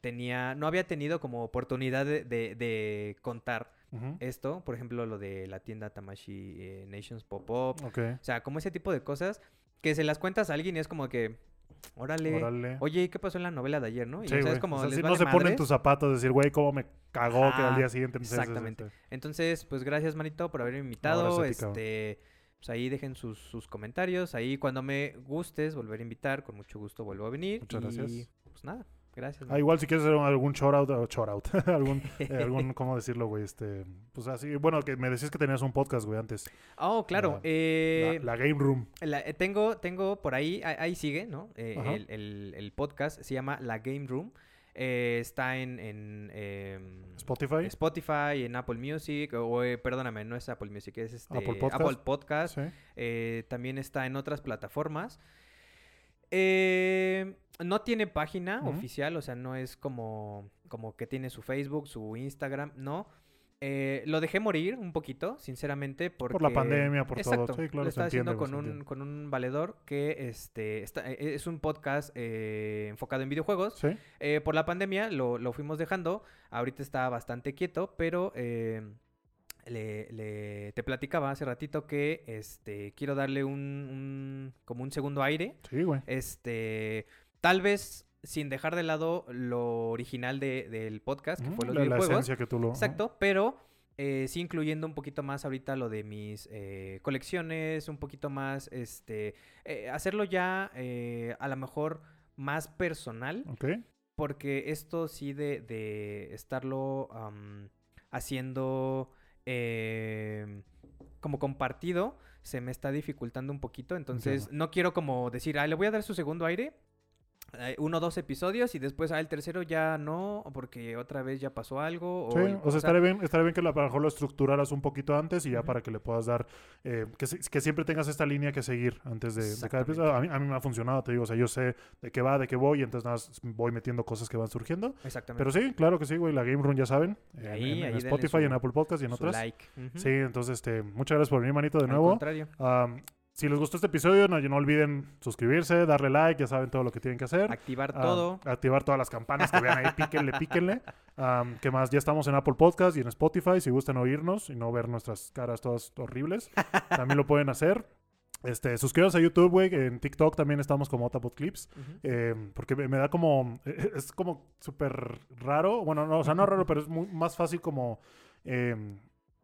tenía, no había tenido como oportunidad de, de- de contar esto. Por ejemplo, lo de la tienda Tamashi eh, Nations Pop-Up. Ok. O sea, como ese tipo de cosas que se las cuentas a alguien y es como que, órale. Órale. Oye, ¿y ¿qué pasó en la novela de ayer, no? Y Sí, o sea, güey. es como O sea, les si no se ponen tus zapatos, decir, güey, cómo me cagó que al día siguiente. Sí, exactamente. Entonces, pues gracias, manito, por haberme invitado. gracias a ti, cabrón. este, pues ahí dejen sus, sus comentarios. Ahí cuando me gustes volver a invitar, con mucho gusto vuelvo a venir. Muchas y, gracias. Pues nada, gracias. Ah, igual si quieres hacer algún shout out, o shout out, algún, eh, algún, ¿cómo decirlo, güey? Este, pues así, bueno, que me decías que tenías un podcast, güey, antes. Oh, claro. la- eh, la, la Game Room. La- eh, tengo, tengo por ahí, ahí, sigue, ¿no? Eh, el- el podcast se llama La Game Room. Eh, está en, en, em, Spotify. Spotify, en Apple Music, o eh, perdóname, no es Apple Music, es este, Apple Podcast. Apple Podcast. Sí. Eh, también está en otras plataformas. Eh, no tiene página oficial, o sea, no es como, como que tiene su Facebook, su Instagram, no. Eh, lo dejé morir un poquito, sinceramente, porque... Por la pandemia, por todo. Sí, claro, Lo estaba haciendo con un, entiende. con un valedor que este, está- eh, es un podcast eh, enfocado en videojuegos. Sí. Eh, por la pandemia lo, lo fuimos dejando. Ahorita está bastante quieto, pero eh, le, le- te platicaba hace ratito que este, quiero darle un, un- como un segundo aire. Sí, güey. Este, tal vez sin dejar de lado lo original de- del podcast, que Ujú, fue los la, la videojuegos. esencia que tú lo... Exacto, pero eh, sí incluyendo un poquito más ahorita lo de mis eh, colecciones, un poquito más, este, eh, hacerlo ya eh, a lo mejor más personal, Ok. porque esto sí de, de estarlo am, haciendo eh, como compartido se me está dificultando un poquito, entonces Entiendo. no quiero como decir, ah, le voy a dar su segundo aire. Eh, Uno o dos episodios y después al tercero ya no, porque otra vez ya pasó algo. Sí, el- o sea, estaría bien, estaría bien que a lo mejor lo estructuraras un poquito antes y ya para que le puedas dar, eh, que, que siempre tengas esta línea que seguir antes de, de cada episodio. A mí, a mí me ha funcionado, te digo, o sea, yo sé de qué va, de qué voy, y entonces nada más voy metiendo cosas que van surgiendo. Exactamente. Pero sí, claro que sí, güey, la Game Room ya saben, en, Ahí, en- en ahí Spotify, en Apple Podcast y en otras. like. Sí, entonces, este, muchas gracias por venir, manito, de Al nuevo. contrario. Si les gustó este episodio, no, no olviden suscribirse, darle like, ya saben todo lo que tienen que hacer. Activar Ah, todo. activar todas las campanas que vean ahí, píquenle, píquenle. ¿Qué más? Ya estamos en Apple Podcast y en Spotify. Si gustan oírnos y no ver nuestras caras todas horribles, también lo pueden hacer. Este, suscríbanse a YouTube, güey. En TikTok también estamos como Otapod Clips. Eh, porque me, me da como. eh, Es como súper raro. Bueno, no, o sea, no raro, pero es muy, más fácil como. eh,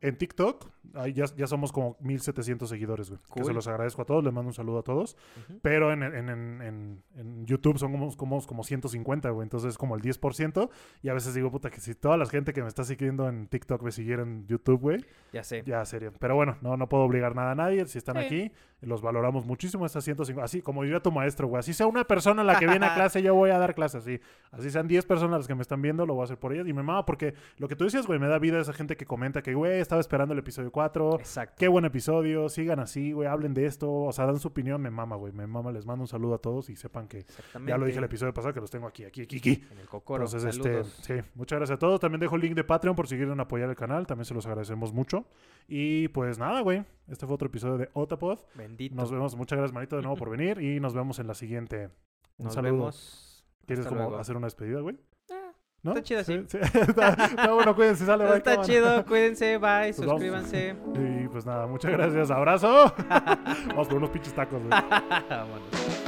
en TikTok, ahí ya, ya somos como 1700 seguidores, güey. Que se los agradezco a todos, les mando un saludo a todos. Pero en, en, en, en- en YouTube son como, como, como 150, güey. Entonces es como el 10%. Y a veces digo, puta, que si toda la gente que me está siguiendo en TikTok me siguiera en YouTube, güey, Ya sé. ya sería. Pero bueno, no, no puedo obligar nada a nadie. Si están Sí. aquí, los valoramos muchísimo. Estas 150. Así como diría tu maestro, güey. Así sea una persona la que viene a clase, yo voy a dar clases. Así, así sean 10 personas las que me están viendo, lo voy a hacer por ellas. Y me mama porque lo que tú decías, güey, me da vida esa gente que comenta que, güey, estaba esperando el episodio 4. Exacto. Qué buen episodio, sigan así, güey, hablen de esto, o sea, dan su opinión, me mama, güey, me mama, les mando un saludo a todos y sepan que ya lo dije el episodio pasado que los tengo aquí, aquí, aquí, aquí. En el cocoro. Entonces, Saludos. este, sí, muchas gracias a todos. También dejo el link de Patreon por si quieren apoyar el canal, también se los agradecemos mucho. Y pues nada, güey, este fue otro episodio de Otapod. Bendito. Nos vemos, muchas gracias, Manito, de nuevo por venir y nos vemos en la siguiente. Un Nos saludo. vemos. ¿Quieres Hasta como luego. hacer una despedida, güey? Ah, ¿No? está chido así. Sí, sí. está, está bueno, cuídense, sale, bye, Está cámara. chido. Cuídense. Bye. Pues vamos. Suscríbanse. Y pues nada, muchas gracias, abrazo. Vamos por unos pinches tacos, güey. Vámonos.